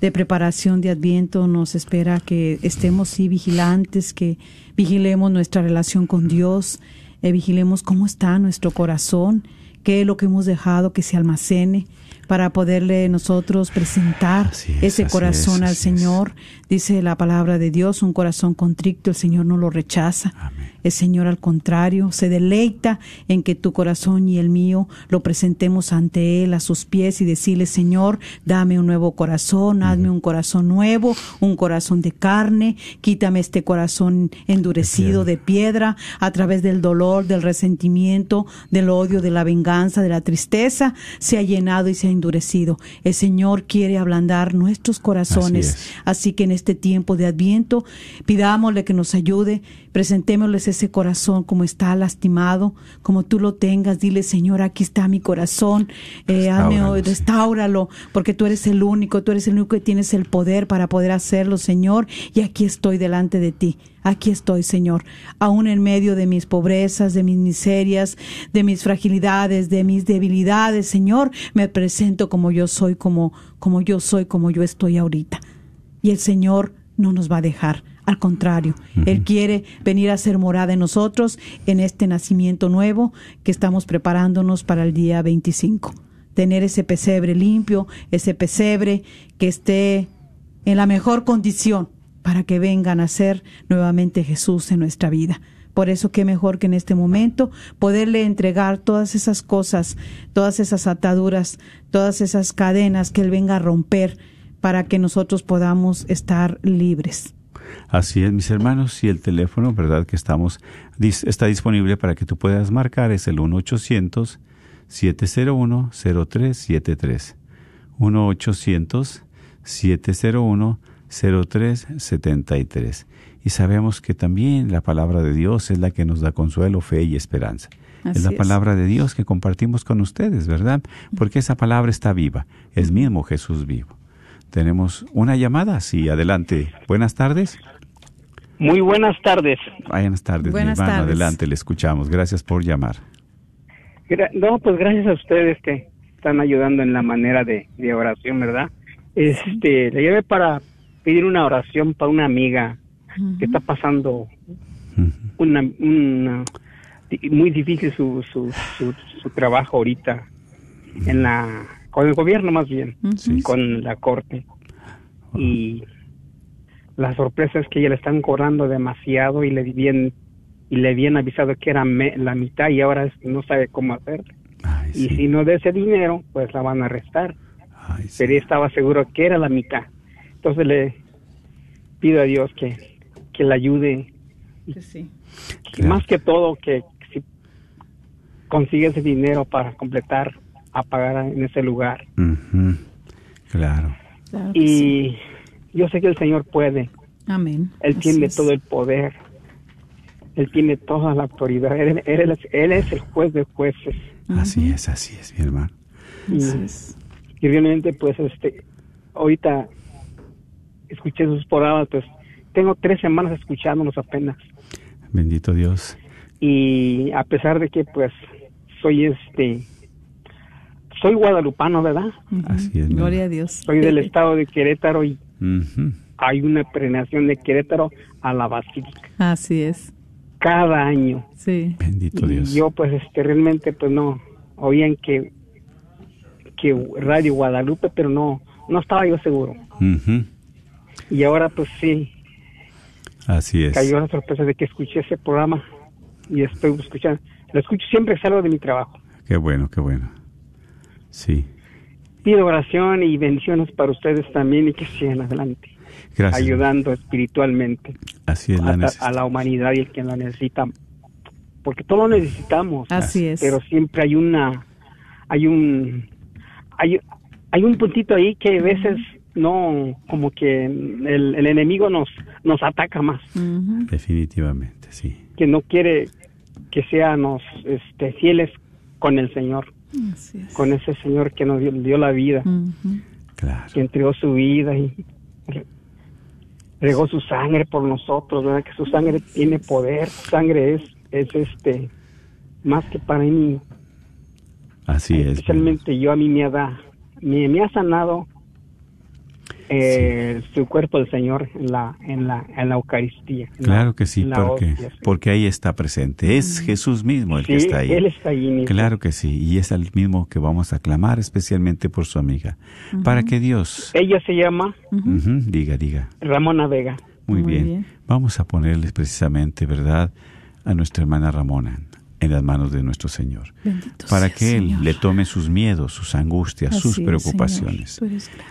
de preparación de Adviento nos espera que estemos sí vigilantes, que vigilemos nuestra relación con Dios, eh, vigilemos cómo está nuestro corazón, qué es lo que hemos dejado que se almacene para poderle nosotros presentar ese corazón al Señor. Dice la palabra de Dios, un corazón contrito, el Señor no lo rechaza. El Señor al contrario se deleita en que tu corazón y el mío lo presentemos ante Él a sus pies y decirle, Señor, dame un nuevo corazón, hazme un corazón nuevo, un corazón de carne, quítame este corazón endurecido de piedra a través del dolor, del resentimiento, del odio, de la venganza, de la tristeza, se ha llenado y se ha endurecido. El Señor quiere ablandar nuestros corazones. Así, que en este tiempo de Adviento, pidámosle que nos ayude, presentémosles ese corazón como está lastimado, como tú lo tengas. Dile, Señor, aquí está mi corazón, eh, hazme, porque tú eres el único, tú eres el único que tienes el poder para poder hacerlo, Señor, y aquí estoy delante de ti. Aquí estoy, Señor, aún en medio de mis pobrezas, de mis miserias, de mis fragilidades, de mis debilidades, Señor, me presento como yo soy, como, como yo soy, como yo estoy ahorita. Y el Señor no nos va a dejar Al contrario, Él quiere venir a ser morada en nosotros en este nacimiento nuevo que estamos preparándonos para el día 25. Tener ese pesebre limpio, ese pesebre que esté en la mejor condición para que venga a nacer nuevamente Jesús en nuestra vida. Por eso qué mejor que en este momento poderle entregar todas esas cosas, todas esas ataduras, todas esas cadenas que Él venga a romper para que nosotros podamos estar libres. Así es, mis hermanos, y el teléfono, ¿verdad? Que estamos, está disponible para que tú puedas marcar, es el 1-800-701-0373. 1-800-701-0373. Y sabemos que también la palabra de Dios es la que nos da consuelo, fe y esperanza. Así es la es. palabra de Dios que compartimos con ustedes, ¿verdad? Porque esa palabra está viva, es mismo Jesús vivo. Tenemos una llamada, sí, adelante. Buenas tardes. Muy buenas tardes. Buenas tardes, Buenas mi hermano. tardes. Adelante, le escuchamos. Gracias por llamar. No, pues gracias a ustedes que están ayudando en la manera de, de oración, ¿verdad? Este, le llamé para pedir una oración para una amiga que está pasando una, muy difícil su, su, su, su trabajo ahorita en la con el gobierno más bien, Sí. con la corte. Y la sorpresa es que ella le están cobrando demasiado y le habían y le habían avisado que era me- la mitad y ahora es- no sabe cómo hacer. Ay, y sí. si no de ese dinero pues la van a arrestar. Ay, pero ella estaba seguro que era la mitad entonces le pido a Dios que que la ayude Sí. y Claro. más que todo que si consigue ese dinero para completar a pagar en ese lugar. Claro. Claro que sí. y yo sé que el Señor puede Amén. Él Así tiene es. todo el poder. Él tiene toda la autoridad. Él, él es, él es el juez de jueces. Así es, así es, mi hermano. Y, Así es. y realmente, pues, este, ahorita escuché sus programas, pues, tengo tres semanas escuchándolos apenas. Bendito Dios. Y a pesar de que, pues, soy este, soy guadalupano, ¿verdad? Así es, Gloria a Dios. Soy del estado de Querétaro y hay una peregrinación de Querétaro a la Basílica Así es. cada año. Sí. Bendito Y Dios. yo pues este realmente pues no oían que que Radio Guadalupe, pero no no estaba yo seguro. Ujú. Y ahora pues sí, Así es. cayó la sorpresa de que escuché ese programa y estoy escuchando. Lo escucho siempre que salgo de mi trabajo. Qué bueno, qué bueno. Sí. Pido oración y bendiciones para ustedes también y que sigan adelante, Gracias. ayudando espiritualmente Así es la a, a la humanidad y el que la necesita. Porque todos lo necesitamos. Así es. pero siempre hay una hay un hay, hay un puntito ahí que a veces no como que el, el enemigo nos nos ataca más. Definitivamente, sí. que no quiere que seamos este fieles con el Señor Así es. con ese Señor que nos dio, dio la vida Ujú. Claro. que entregó su vida y re- regó su sangre por nosotros verdad que su sangre tiene poder su sangre es es este más que para mí Así es. mi especialmente yo a mí me ha, da- me, me ha sanado eh, su cuerpo del Señor en la en la en la Eucaristía. en la- Claro que sí, porque, hostia, sí. porque ahí está presente. Es Jesús mismo el que está ahí. Él está ahí mismo. Claro que sí, y es el mismo que vamos a clamar especialmente por su amiga, para que Dios... Ella se llama diga, diga. Ramona Vega. Muy, Muy bien. bien. Vamos a ponerles precisamente, ¿verdad?, a nuestra hermana Ramona en las manos de nuestro Señor, Bendito para que Él Señor. le tome sus miedos, sus angustias, Así sus es, preocupaciones.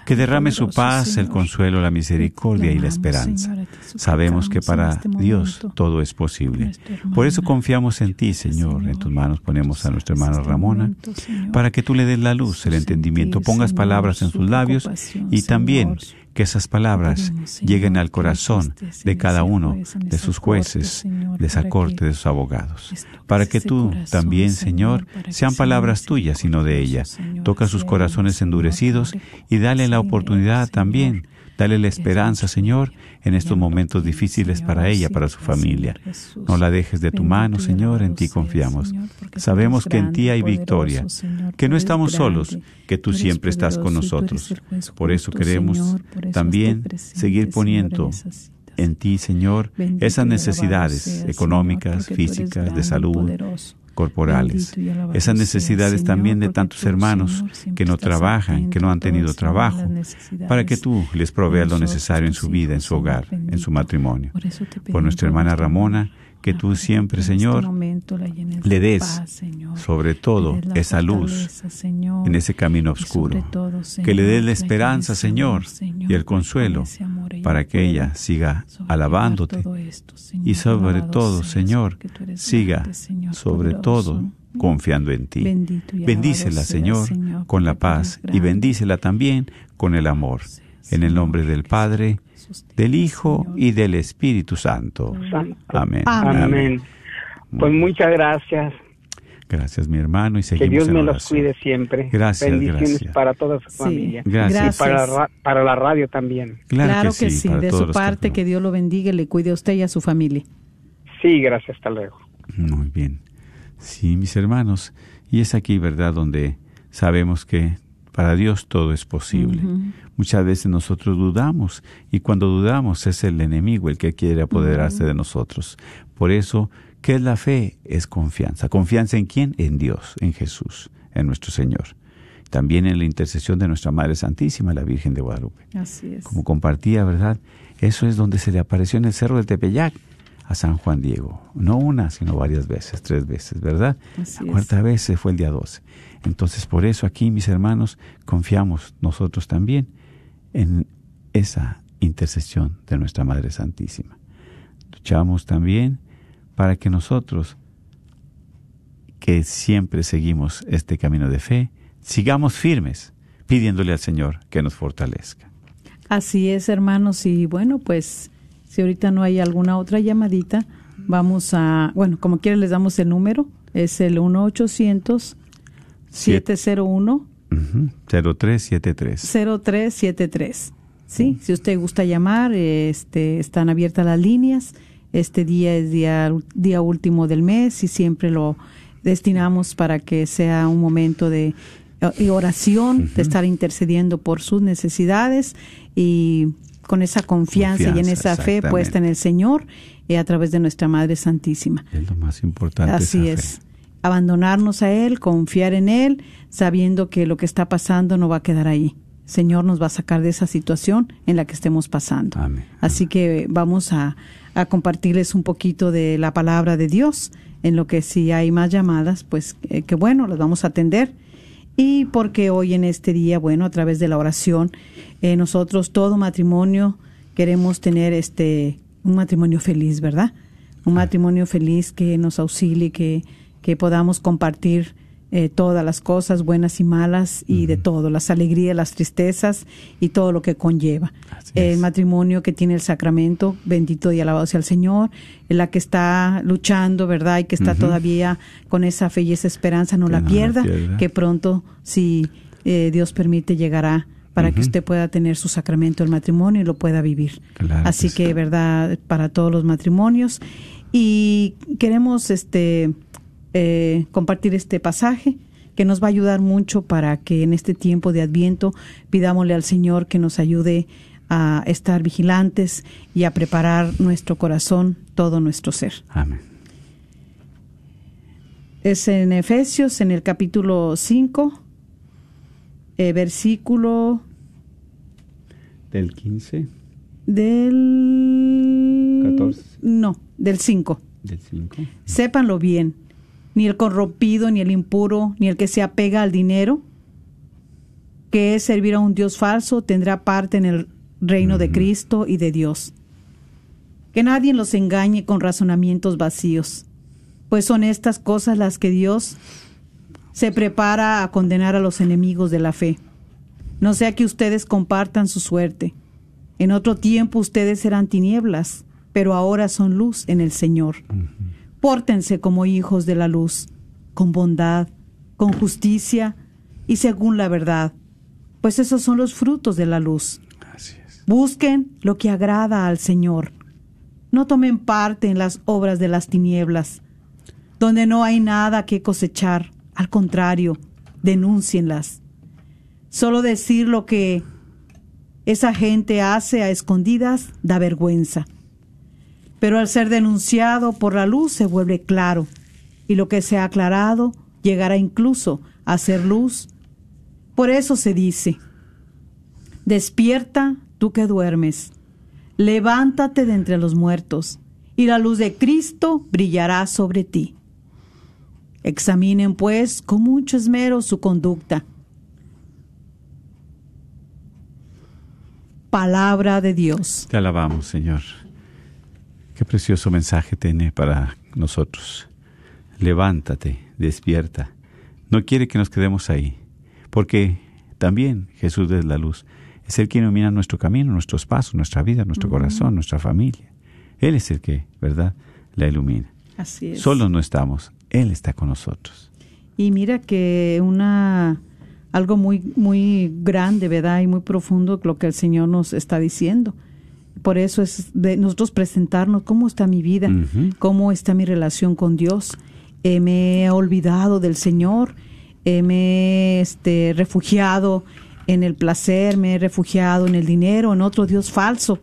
Que derrame su paz, el consuelo, la misericordia y la esperanza. Señor, Sabemos que para este Dios todo es posible. Por eso confiamos en ti, Señor. En tus manos ponemos a nuestra sabes hermana este Ramona para que tú le des la luz, el entendimiento, pongas palabras en su sus labios y también que esas palabras lleguen al corazón de cada uno de sus jueces, de esa corte, de sus abogados, para que tú también, Señor, sean sea palabras tuyas y no de ella. Toca sus corazones endurecidos y dale la oportunidad también. Dale la esperanza, Señor, en estos momentos difíciles para ella, para su familia. No la dejes de tu mano, Señor, en ti confiamos. Sabemos que en ti hay victoria, que no estamos solos, que tú siempre estás con nosotros. Por eso queremos también seguir poniendo en ti, Señor, esas necesidades económicas, físicas, de salud. Corporales. Esas necesidades también de tantos hermanos que no trabajan, que no han tenido trabajo, para que tú les proveas lo necesario en su vida, en su hogar, en su matrimonio. Por nuestra hermana Ramona, que tú siempre, este Señor, le de des sobre todo esa luz en ese camino oscuro. Que le des la esperanza, Señor, y el con consuelo para que ella siga alabándote y sobre todo, Señor, siga sobre todo confiando en ti. Bendícela, Señor, con la paz y bendícela también con el amor. En el nombre del Padre, del Hijo y del Espíritu Santo. Santo. Amén. Amén. Pues muchas gracias. Gracias, mi hermano, y Que seguimos Dios en me los cuide siempre. Gracias, Bendiciones gracias. para toda su Sí, familia. Gracias. Y para, ra- para la radio también. Claro, que, sí, para de su los que- parte, que Dios lo bendiga y le cuide a usted y a su familia. Sí, gracias. Hasta luego. Muy bien. Sí, mis hermanos. Y es aquí, ¿verdad?, donde sabemos que para Dios todo es posible. Ujú. Muchas veces nosotros dudamos y cuando dudamos es el enemigo el que quiere apoderarse de nosotros. Por eso, ¿qué es la fe? Es confianza. ¿Confianza en quién? En Dios, en Jesús, en nuestro Señor. También en la intercesión de nuestra Madre Santísima, la Virgen de Guadalupe. Así es. Como compartía, ¿verdad? Eso es donde se le apareció en el Cerro del Tepeyac a San Juan Diego. No una, sino varias veces, tres veces, ¿verdad? Así la es. cuarta vez fue el día 12. Entonces, por eso aquí, mis hermanos, confiamos nosotros también en esa intercesión de nuestra Madre Santísima. Luchamos también para que nosotros, que siempre seguimos este camino de fe, sigamos firmes, pidiéndole al Señor que nos fortalezca. Así es, hermanos. Y bueno, pues si ahorita no hay alguna otra llamadita, vamos a, bueno, como quiera les damos el número, es el 1-800-701. Ujú, 0373. 0373. Sí, si usted gusta llamar, este, están abiertas las líneas. Este día es día, día último del mes y siempre lo destinamos para que sea un momento de eh, oración, de estar intercediendo por sus necesidades y con esa confianza, y en esa fe puesta en el Señor y a través de nuestra Madre Santísima. Es lo más importante. Así esa es. Abandonarnos a Él, confiar en Él, sabiendo que lo que está pasando no va a quedar ahí. Señor nos va a sacar de esa situación en la que estemos pasando. Amén. Así que vamos a, a compartirles un poquito de la palabra de Dios, en lo que si hay más llamadas, pues eh, que bueno, las vamos a atender. Y porque hoy en este día, bueno, a través de la oración, eh, nosotros todo matrimonio queremos tener este un matrimonio feliz, ¿verdad? Un matrimonio feliz que nos auxilie, que, que podamos compartir eh, todas las cosas buenas y malas y de todo, las alegrías, las tristezas y todo lo que conlleva. El matrimonio que tiene el sacramento, bendito y alabado sea el Señor, la que está luchando, ¿verdad? Y que está todavía con esa fe y esa esperanza, no Que la no la pierda, que pronto, si eh, Dios permite, llegará para que usted pueda tener su sacramento del matrimonio y lo pueda vivir. Claro Así que que, verdad, para todos los matrimonios. Y queremos este eh, compartir este pasaje que nos va a ayudar mucho para que en este tiempo de Adviento pidámosle al Señor que nos ayude a estar vigilantes y a preparar nuestro corazón, todo nuestro ser. Amén. Es en Efesios, en el capítulo 5, eh, versículo Del 15, del... 14. No, del 5. del 5. Sépanlo bien, ni el corrompido, ni el impuro, ni el que se apega al dinero, que es servir a un Dios falso, tendrá parte en el reino de Cristo y de Dios. Que nadie los engañe con razonamientos vacíos, pues son estas cosas las que Dios se prepara a condenar a los enemigos de la fe. No sea que ustedes compartan su suerte. En otro tiempo ustedes eran tinieblas, pero ahora son luz en el Señor. Pórtense como hijos de la luz, con bondad, con justicia y según la verdad, pues esos son los frutos de la luz. Busquen lo que agrada al Señor. No tomen parte en las obras de las tinieblas, donde no hay nada que cosechar. Al contrario, denúncienlas. Solo decir lo que esa gente hace a escondidas da vergüenza. Pero al ser denunciado por la luz se vuelve claro, y lo que se ha aclarado llegará incluso a ser luz. Por eso se dice, despierta tú que duermes, levántate de entre los muertos, y la luz de Cristo brillará sobre ti. Examinen, pues, con mucho esmero su conducta. Palabra de Dios. Te alabamos, Señor. Qué precioso mensaje tiene para nosotros. Levántate, despierta. No quiere que nos quedemos ahí, porque también Jesús es la luz. Es el que ilumina nuestro camino, nuestros pasos, nuestra vida, nuestro corazón, nuestra familia. Él es el que, ¿verdad?, la ilumina. Así es. Solos no estamos, Él está con nosotros. Y mira que una algo muy muy grande, ¿verdad? Y muy profundo lo que el Señor nos está diciendo. Por eso es de nosotros presentarnos cómo está mi vida, cómo está mi relación con Dios. Eh, me he olvidado del Señor, eh, me he este, refugiado en el placer, me he refugiado en el dinero, en otro Dios falso,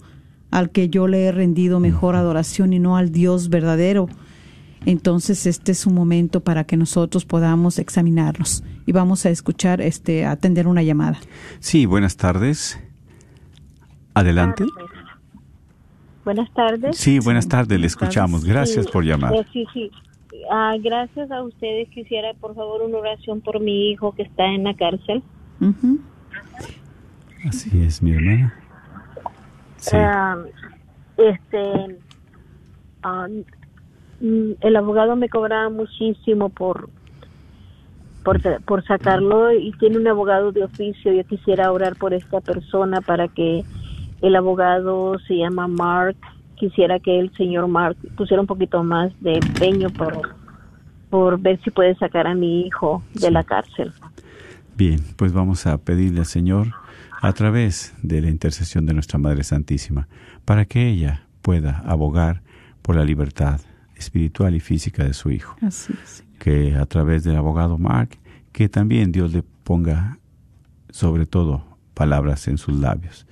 al que yo le he rendido mejor adoración y no al Dios verdadero. Entonces este es un momento para que nosotros podamos examinarnos y vamos a escuchar, este, a atender una llamada. Sí, buenas tardes. Adelante. Buenas tardes. Sí, buenas tardes, le escuchamos. Gracias Sí, por llamar. eh, sí, sí. Ah, gracias a ustedes. Quisiera, por favor, una oración por mi hijo que está en la cárcel. Así es, mi hermana. Sí. Ah, este, ah, mm, el abogado me cobraba muchísimo por, por, por sacarlo y tiene un abogado de oficio. Yo quisiera orar por esta persona para que el abogado se llama Mark. Quisiera que el señor Mark pusiera un poquito más de empeño por, por ver si puede sacar a mi hijo de la cárcel. Bien, pues vamos a pedirle al Señor a través de la intercesión de nuestra Madre Santísima para que ella pueda abogar por la libertad espiritual y física de su hijo. Así es. Que a través del abogado Mark, que también Dios le ponga sobre todo palabras en sus labios.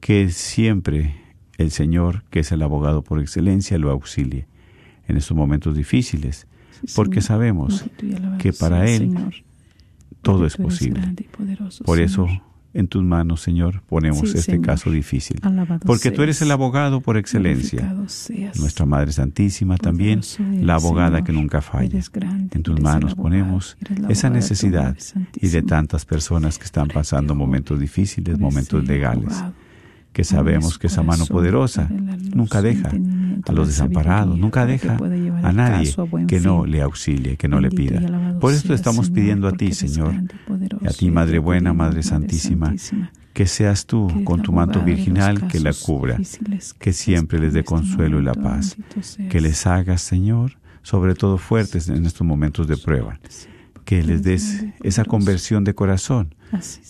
Que siempre el Señor, que es el abogado por excelencia, lo auxilie en estos momentos difíciles, porque Señor. sabemos que para Él Señor. todo es posible. poderoso, Por eso, en tus manos, Señor, ponemos Sí, este Señor. caso difícil. Alabado Porque tú eres el abogado por excelencia. Nuestra Madre Santísima también, eres, la abogada Señor. que nunca falla. Grande, En tus manos ponemos esa de necesidad Madre y de tantas personas que están pasando momentos difíciles, momentos legales. abogado. Que sabemos que esa mano poderosa nunca deja a los desamparados, nunca deja a nadie que no le auxilie, que no le pida. Por seas, estamos pidiendo a ti, Señor, a ti, Madre buena, Madre Santísima, que seas tú con tu manto virginal que la cubra, que siempre les dé consuelo y la paz, que les hagas, Señor, sobre todo fuertes en estos momentos de prueba, que les des esa conversión de corazón,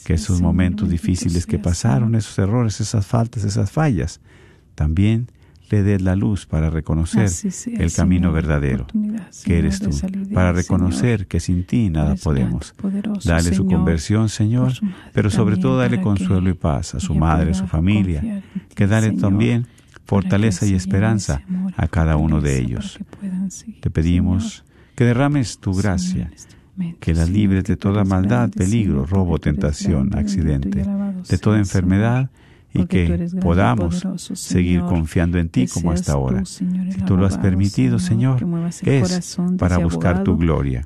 que esos momentos difíciles que pasaron, esos errores, esas faltas, esas fallas, también le des la luz para reconocer sea, el camino Señor, verdadero que eres tú, para reconocer Señor. que sin ti nada podemos. poderoso, Dale su conversión, Señor, su pero sobre todo dale consuelo y paz a su madre, a su familia, ti, que dale también fortaleza y esperanza a cada uno de ellos. Te pedimos que derrames tu gracia, que las libres de toda maldad, peligro, robo, tentación, accidente, de toda enfermedad y tú que podamos poderoso, seguir confiando en ti como hasta tú, ahora. Señor, el Si tú lo has permitido, Señor, es para buscar tu gloria.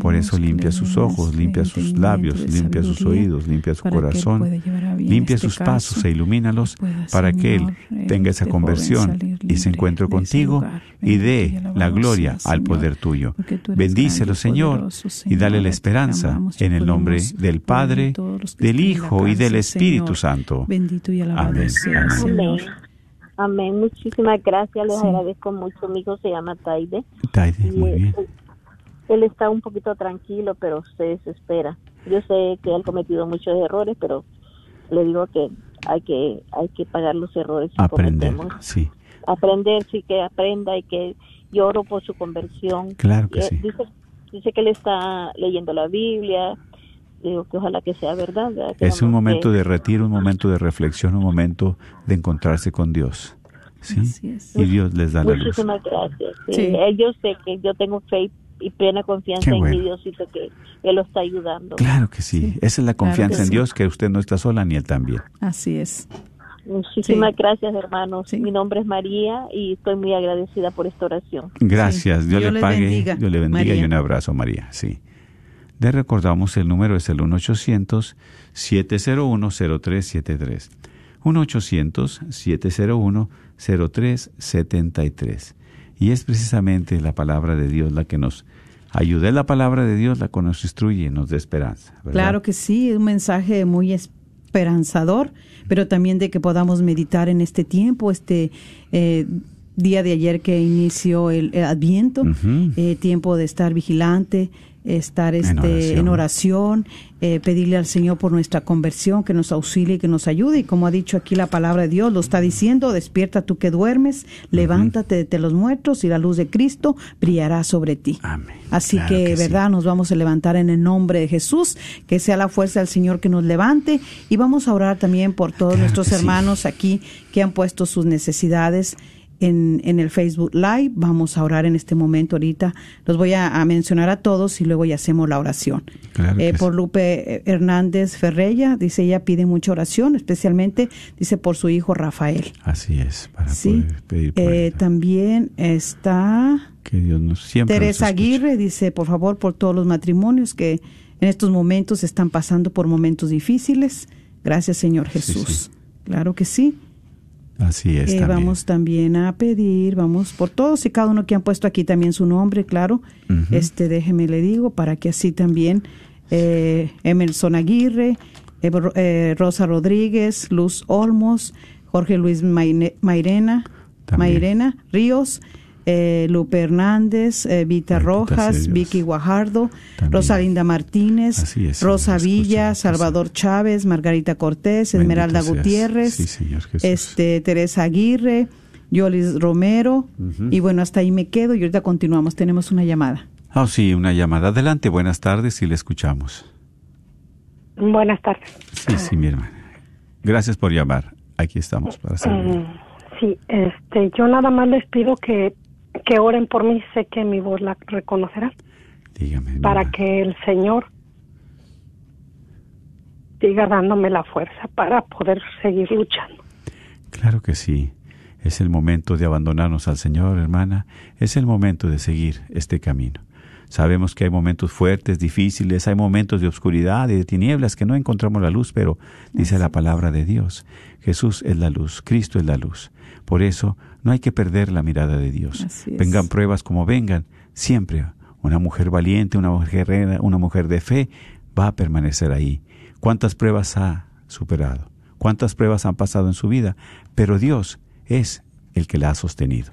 Por eso limpia sus ojos, limpia sus labios, limpia sus oídos, limpia su corazón, limpia sus pasos e ilumínalos para que Él tenga esa este conversión y se encuentre contigo y dé la gloria al poder tuyo. tú Bendícelo, Señor, y dale la esperanza en el nombre del Padre, del Hijo y del Espíritu. Santo. Bendito y alabado Amén, amén. Señor. Amén. Amén. Muchísimas gracias. Les Sí. agradezco mucho. Mi hijo se llama Taide. Taide, muy bien. él, él está un poquito tranquilo, pero se desespera. Yo sé que él ha cometido muchos errores, pero le digo que hay que hay que pagar los errores que Aprender, cometemos. sí. Aprender, sí que aprenda y que lloro por su conversión. Claro que Eh, sí. Dice, dice que él está leyendo la Biblia. Digo que ojalá que sea verdad. ¿verdad? Es un momento que- de retiro, un momento de reflexión, un momento de encontrarse con Dios. ¿sí? Y Dios les da la luz. Muchísimas gracias. Sí, eh, Yo sé que yo tengo fe y plena confianza en mi Diosito que Él lo está ayudando. Claro que sí. Esa es la confianza en Dios, que usted no está sola ni Él también. Así es. Muchísimas gracias, hermanos. Mi nombre es María y estoy muy agradecida por esta oración. Gracias. Dios, le pague. Dios le bendiga y un abrazo, María. Sí. Le recordamos el número es el 1-800-701-0373. 1-800-701-0373. Y es precisamente la palabra de Dios la que nos ayuda. Es la palabra de Dios la que nos instruye y nos da esperanza. Claro que sí, un mensaje muy esperanzador, pero también de que podamos meditar en este tiempo, este eh, día de ayer que inició el, Adviento, eh, tiempo de estar vigilante, estar este, en oración, eh, pedirle al Señor por nuestra conversión, que nos auxilie, que nos ayude. Y como ha dicho aquí la palabra de Dios, lo está diciendo, despierta tú que duermes, levántate de los muertos y la luz de Cristo brillará sobre ti. Así que, verdad, nos vamos a levantar en el nombre de Jesús, que sea la fuerza del Señor que nos levante. Y vamos a orar también por todos nuestros hermanos aquí que han puesto sus necesidades en, en, el Facebook Live. Vamos a orar en este momento ahorita. Los voy a, mencionar a todos y luego ya hacemos la oración. Eh, por Lupe Hernández Ferreya, dice ella pide mucha oración, especialmente dice por su hijo Rafael. Así es, para poder pedir por eh, También está que Dios nos siempre Teresa Aguirre, dice por favor por todos los matrimonios que en estos momentos están pasando por momentos difíciles. Gracias Señor Jesús. Claro que sí. Así es. Eh, vamos también a pedir, vamos por todos y cada uno que han puesto aquí también su nombre, claro. Este, déjeme le digo, para que así también eh, Emerson Aguirre, eh, Rosa Rodríguez, Luz Olmos, Jorge Luis Mairena, Mairena Ríos, eh, Lupe Hernández, eh, Vita Rojas, Vicky Guajardo, Rosalinda Martínez, Rosa Villa, Salvador Chávez, Margarita Cortés, Esmeralda Gutiérrez, este Teresa Aguirre, Yolis Romero, y bueno, hasta ahí me quedo y ahorita continuamos. Tenemos una llamada. Ah, sí, una llamada. Adelante, buenas tardes y le escuchamos. Buenas tardes. Sí, sí, mi hermana. Gracias por llamar. Aquí estamos para servir. Mm, sí, este, yo nada más les pido que que oren por mí, sé que mi voz la reconocerá. Dígame. Para que el Señor siga dándome la fuerza para poder seguir luchando. Claro que sí. Es el momento de abandonarnos al Señor, hermana. Es el momento de seguir este camino. Sabemos que hay momentos fuertes, difíciles, hay momentos de oscuridad y de tinieblas que no encontramos la luz, pero dice la palabra de Dios, Jesús es la luz, Cristo es la luz. Por eso no hay que perder la mirada de Dios. Vengan pruebas como vengan, siempre una mujer valiente, una mujer guerrera, una mujer de fe va a permanecer ahí. ¿Cuántas pruebas ha superado? ¿Cuántas pruebas han pasado en su vida? Pero Dios es el que la ha sostenido.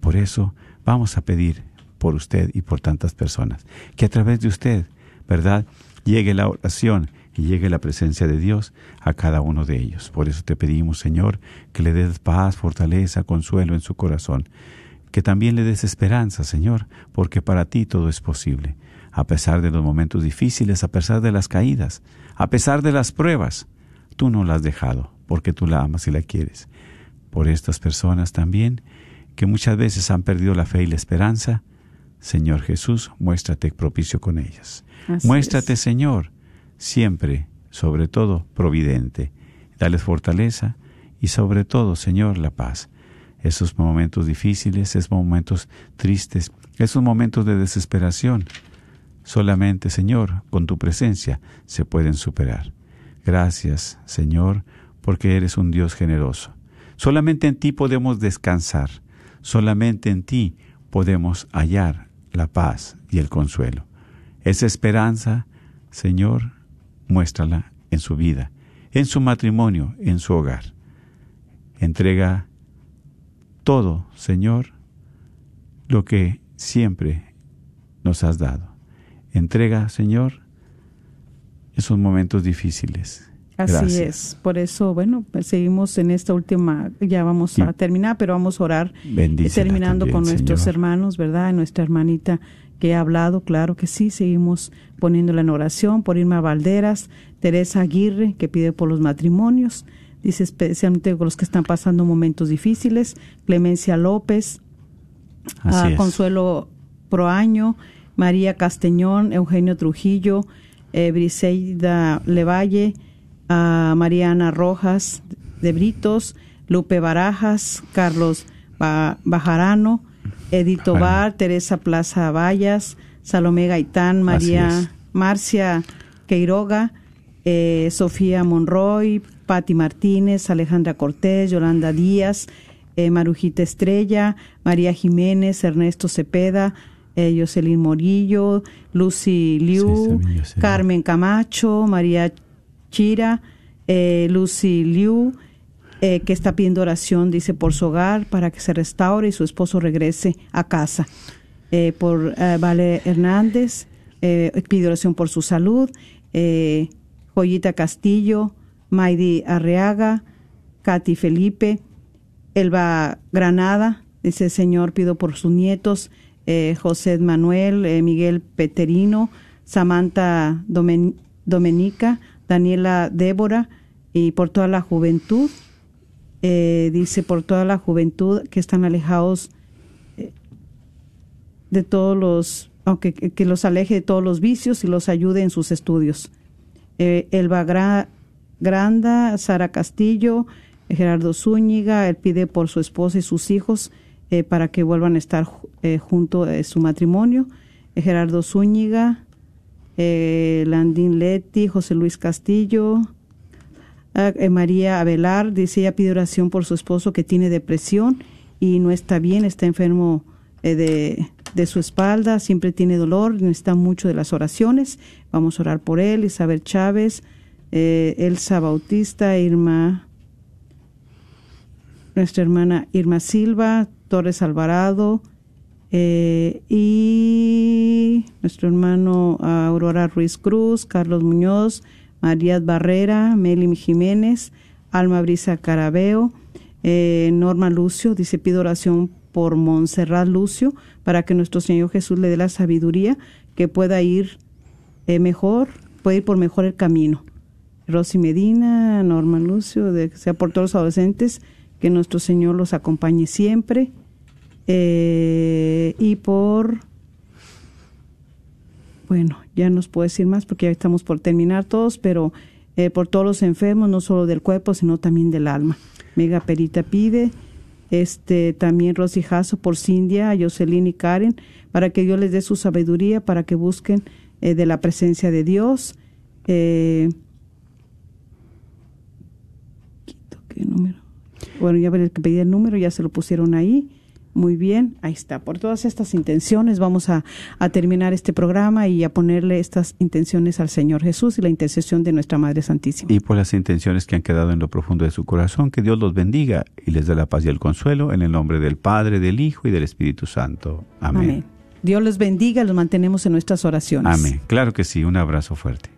Por eso vamos a pedir por usted y por tantas personas, que a través de usted, ¿verdad?, llegue la oración y llegue la presencia de Dios a cada uno de ellos. Por eso te pedimos, Señor, que le des paz, fortaleza, consuelo en su corazón, que también le des esperanza, Señor, porque para ti todo es posible. A pesar de los momentos difíciles, a pesar de las caídas, a pesar de las pruebas, tú no la has dejado, porque tú la amas y la quieres. Por estas personas también, que muchas veces han perdido la fe y la esperanza, Señor Jesús, muéstrate propicio con ellas. muéstrate, Señor, siempre, sobre todo, providente. Dales fortaleza y sobre todo, Señor, la paz. Esos momentos difíciles, esos momentos tristes, esos momentos de desesperación, solamente, Señor, con tu presencia se pueden superar. Gracias, Señor, porque eres un Dios generoso. Solamente en ti podemos descansar, solamente en ti podemos hallar la paz y el consuelo. Esa esperanza, Señor, muéstrala en su vida, en su matrimonio, en su hogar. Entrega todo, Señor, lo que siempre nos has dado. Entrega, Señor, esos momentos difíciles. Así es, por eso, bueno, pues seguimos en esta última, ya vamos a terminar, pero vamos a orar, eh, terminando con nuestros hermanos, ¿verdad? Nuestra hermanita que ha hablado, claro que sí, seguimos poniéndola en oración por Irma Valderas, Teresa Aguirre, que pide por los matrimonios, dice especialmente con los que están pasando momentos difíciles, Clemencia López, Así a es. Consuelo Proaño, María Casteñón, Eugenio Trujillo, eh, Briseida Levalle, a Mariana Rojas de Britos, Lupe Barajas, Carlos Ba- Bajarano, Edito Bajarano. Bar, Teresa Plaza Vallas, Salomé Gaitán, María. Marcia Queiroga, eh, Sofía Monroy, Patti Martínez, Alejandra Cortés, Yolanda Díaz, eh, Marujita Estrella, María Jiménez, Ernesto Cepeda, eh, Jocelyn Morillo, Lucy Liu. Carmen Camacho, María Chira, eh, Lucy Liu, eh, que está pidiendo oración, dice, por su hogar, para que se restaure y su esposo regrese a casa. Eh, por eh, Vale Hernández, eh, pide oración por su salud. Joyita Castillo, Maidi Arriaga, Katy Felipe, Elba Granada, dice Señor, pido por sus nietos, José Manuel, Miguel Peterino, Samantha Domen- Domenica, Daniela Débora y por toda la juventud, eh, dice por toda la juventud que están alejados eh, de todos los, aunque que los aleje de todos los vicios y los ayude en sus estudios. Eh, Elba Gra- Granda, Sara Castillo, Gerardo Zúñiga, él pide por su esposa y sus hijos eh, para que vuelvan a estar eh, junto su matrimonio. Gerardo Zúñiga, Landín Leti, José Luis Castillo, eh, María Avelar dice ella pide oración por su esposo que tiene depresión y no está bien, está enfermo eh, de, de su espalda, siempre tiene dolor, necesita mucho de las oraciones. Vamos a orar por él. Isabel Chávez, eh, Elsa Bautista, Irma, nuestra hermana Irma Silva, Torres Alvarado y nuestro hermano ah, Aurora Ruiz Cruz, Carlos Muñoz, María Barrera, Meli Jiménez, Alma Brisa Carabeo, eh, Norma Lucio, dice pido oración por Montserrat Lucio para que nuestro Señor Jesús le dé la sabiduría que pueda ir eh, mejor, puede ir por mejor el camino. Rosy Medina, Norma Lucio, de sea por todos los adolescentes, que nuestro Señor los acompañe siempre. Eh, y por, bueno, ya nos puedo decir más porque ya estamos por terminar todos, pero eh, por todos los enfermos, no solo del cuerpo, sino también del alma. Mega Perita pide, este también Rosy Jasso por Cindia, Jocelyn y Karen, para que Dios les dé su sabiduría, para que busquen eh, de la presencia de Dios. Eh, ¿qué número? Bueno, ya veré que pedí el número, ya se lo pusieron ahí. Muy bien, ahí está. Por todas estas intenciones vamos a, a terminar este programa y a ponerle estas intenciones al Señor Jesús y la intercesión de nuestra Madre Santísima. Y por las intenciones que han quedado en lo profundo de su corazón, que Dios los bendiga y les dé la paz y el consuelo en el nombre del Padre, del Hijo y del Espíritu Santo. Amén. Amén. Dios los bendiga, los mantenemos en nuestras oraciones. Amén. Claro que sí, un abrazo fuerte.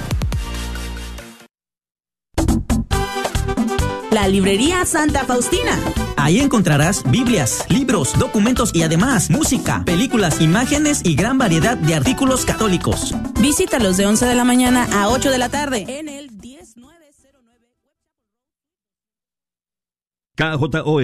La librería Santa Faustina. Ahí encontrarás Biblias, libros, documentos y además música, películas, imágenes y gran variedad de artículos católicos. Visítalos de 11 de la mañana a 8 de la tarde en el KJOR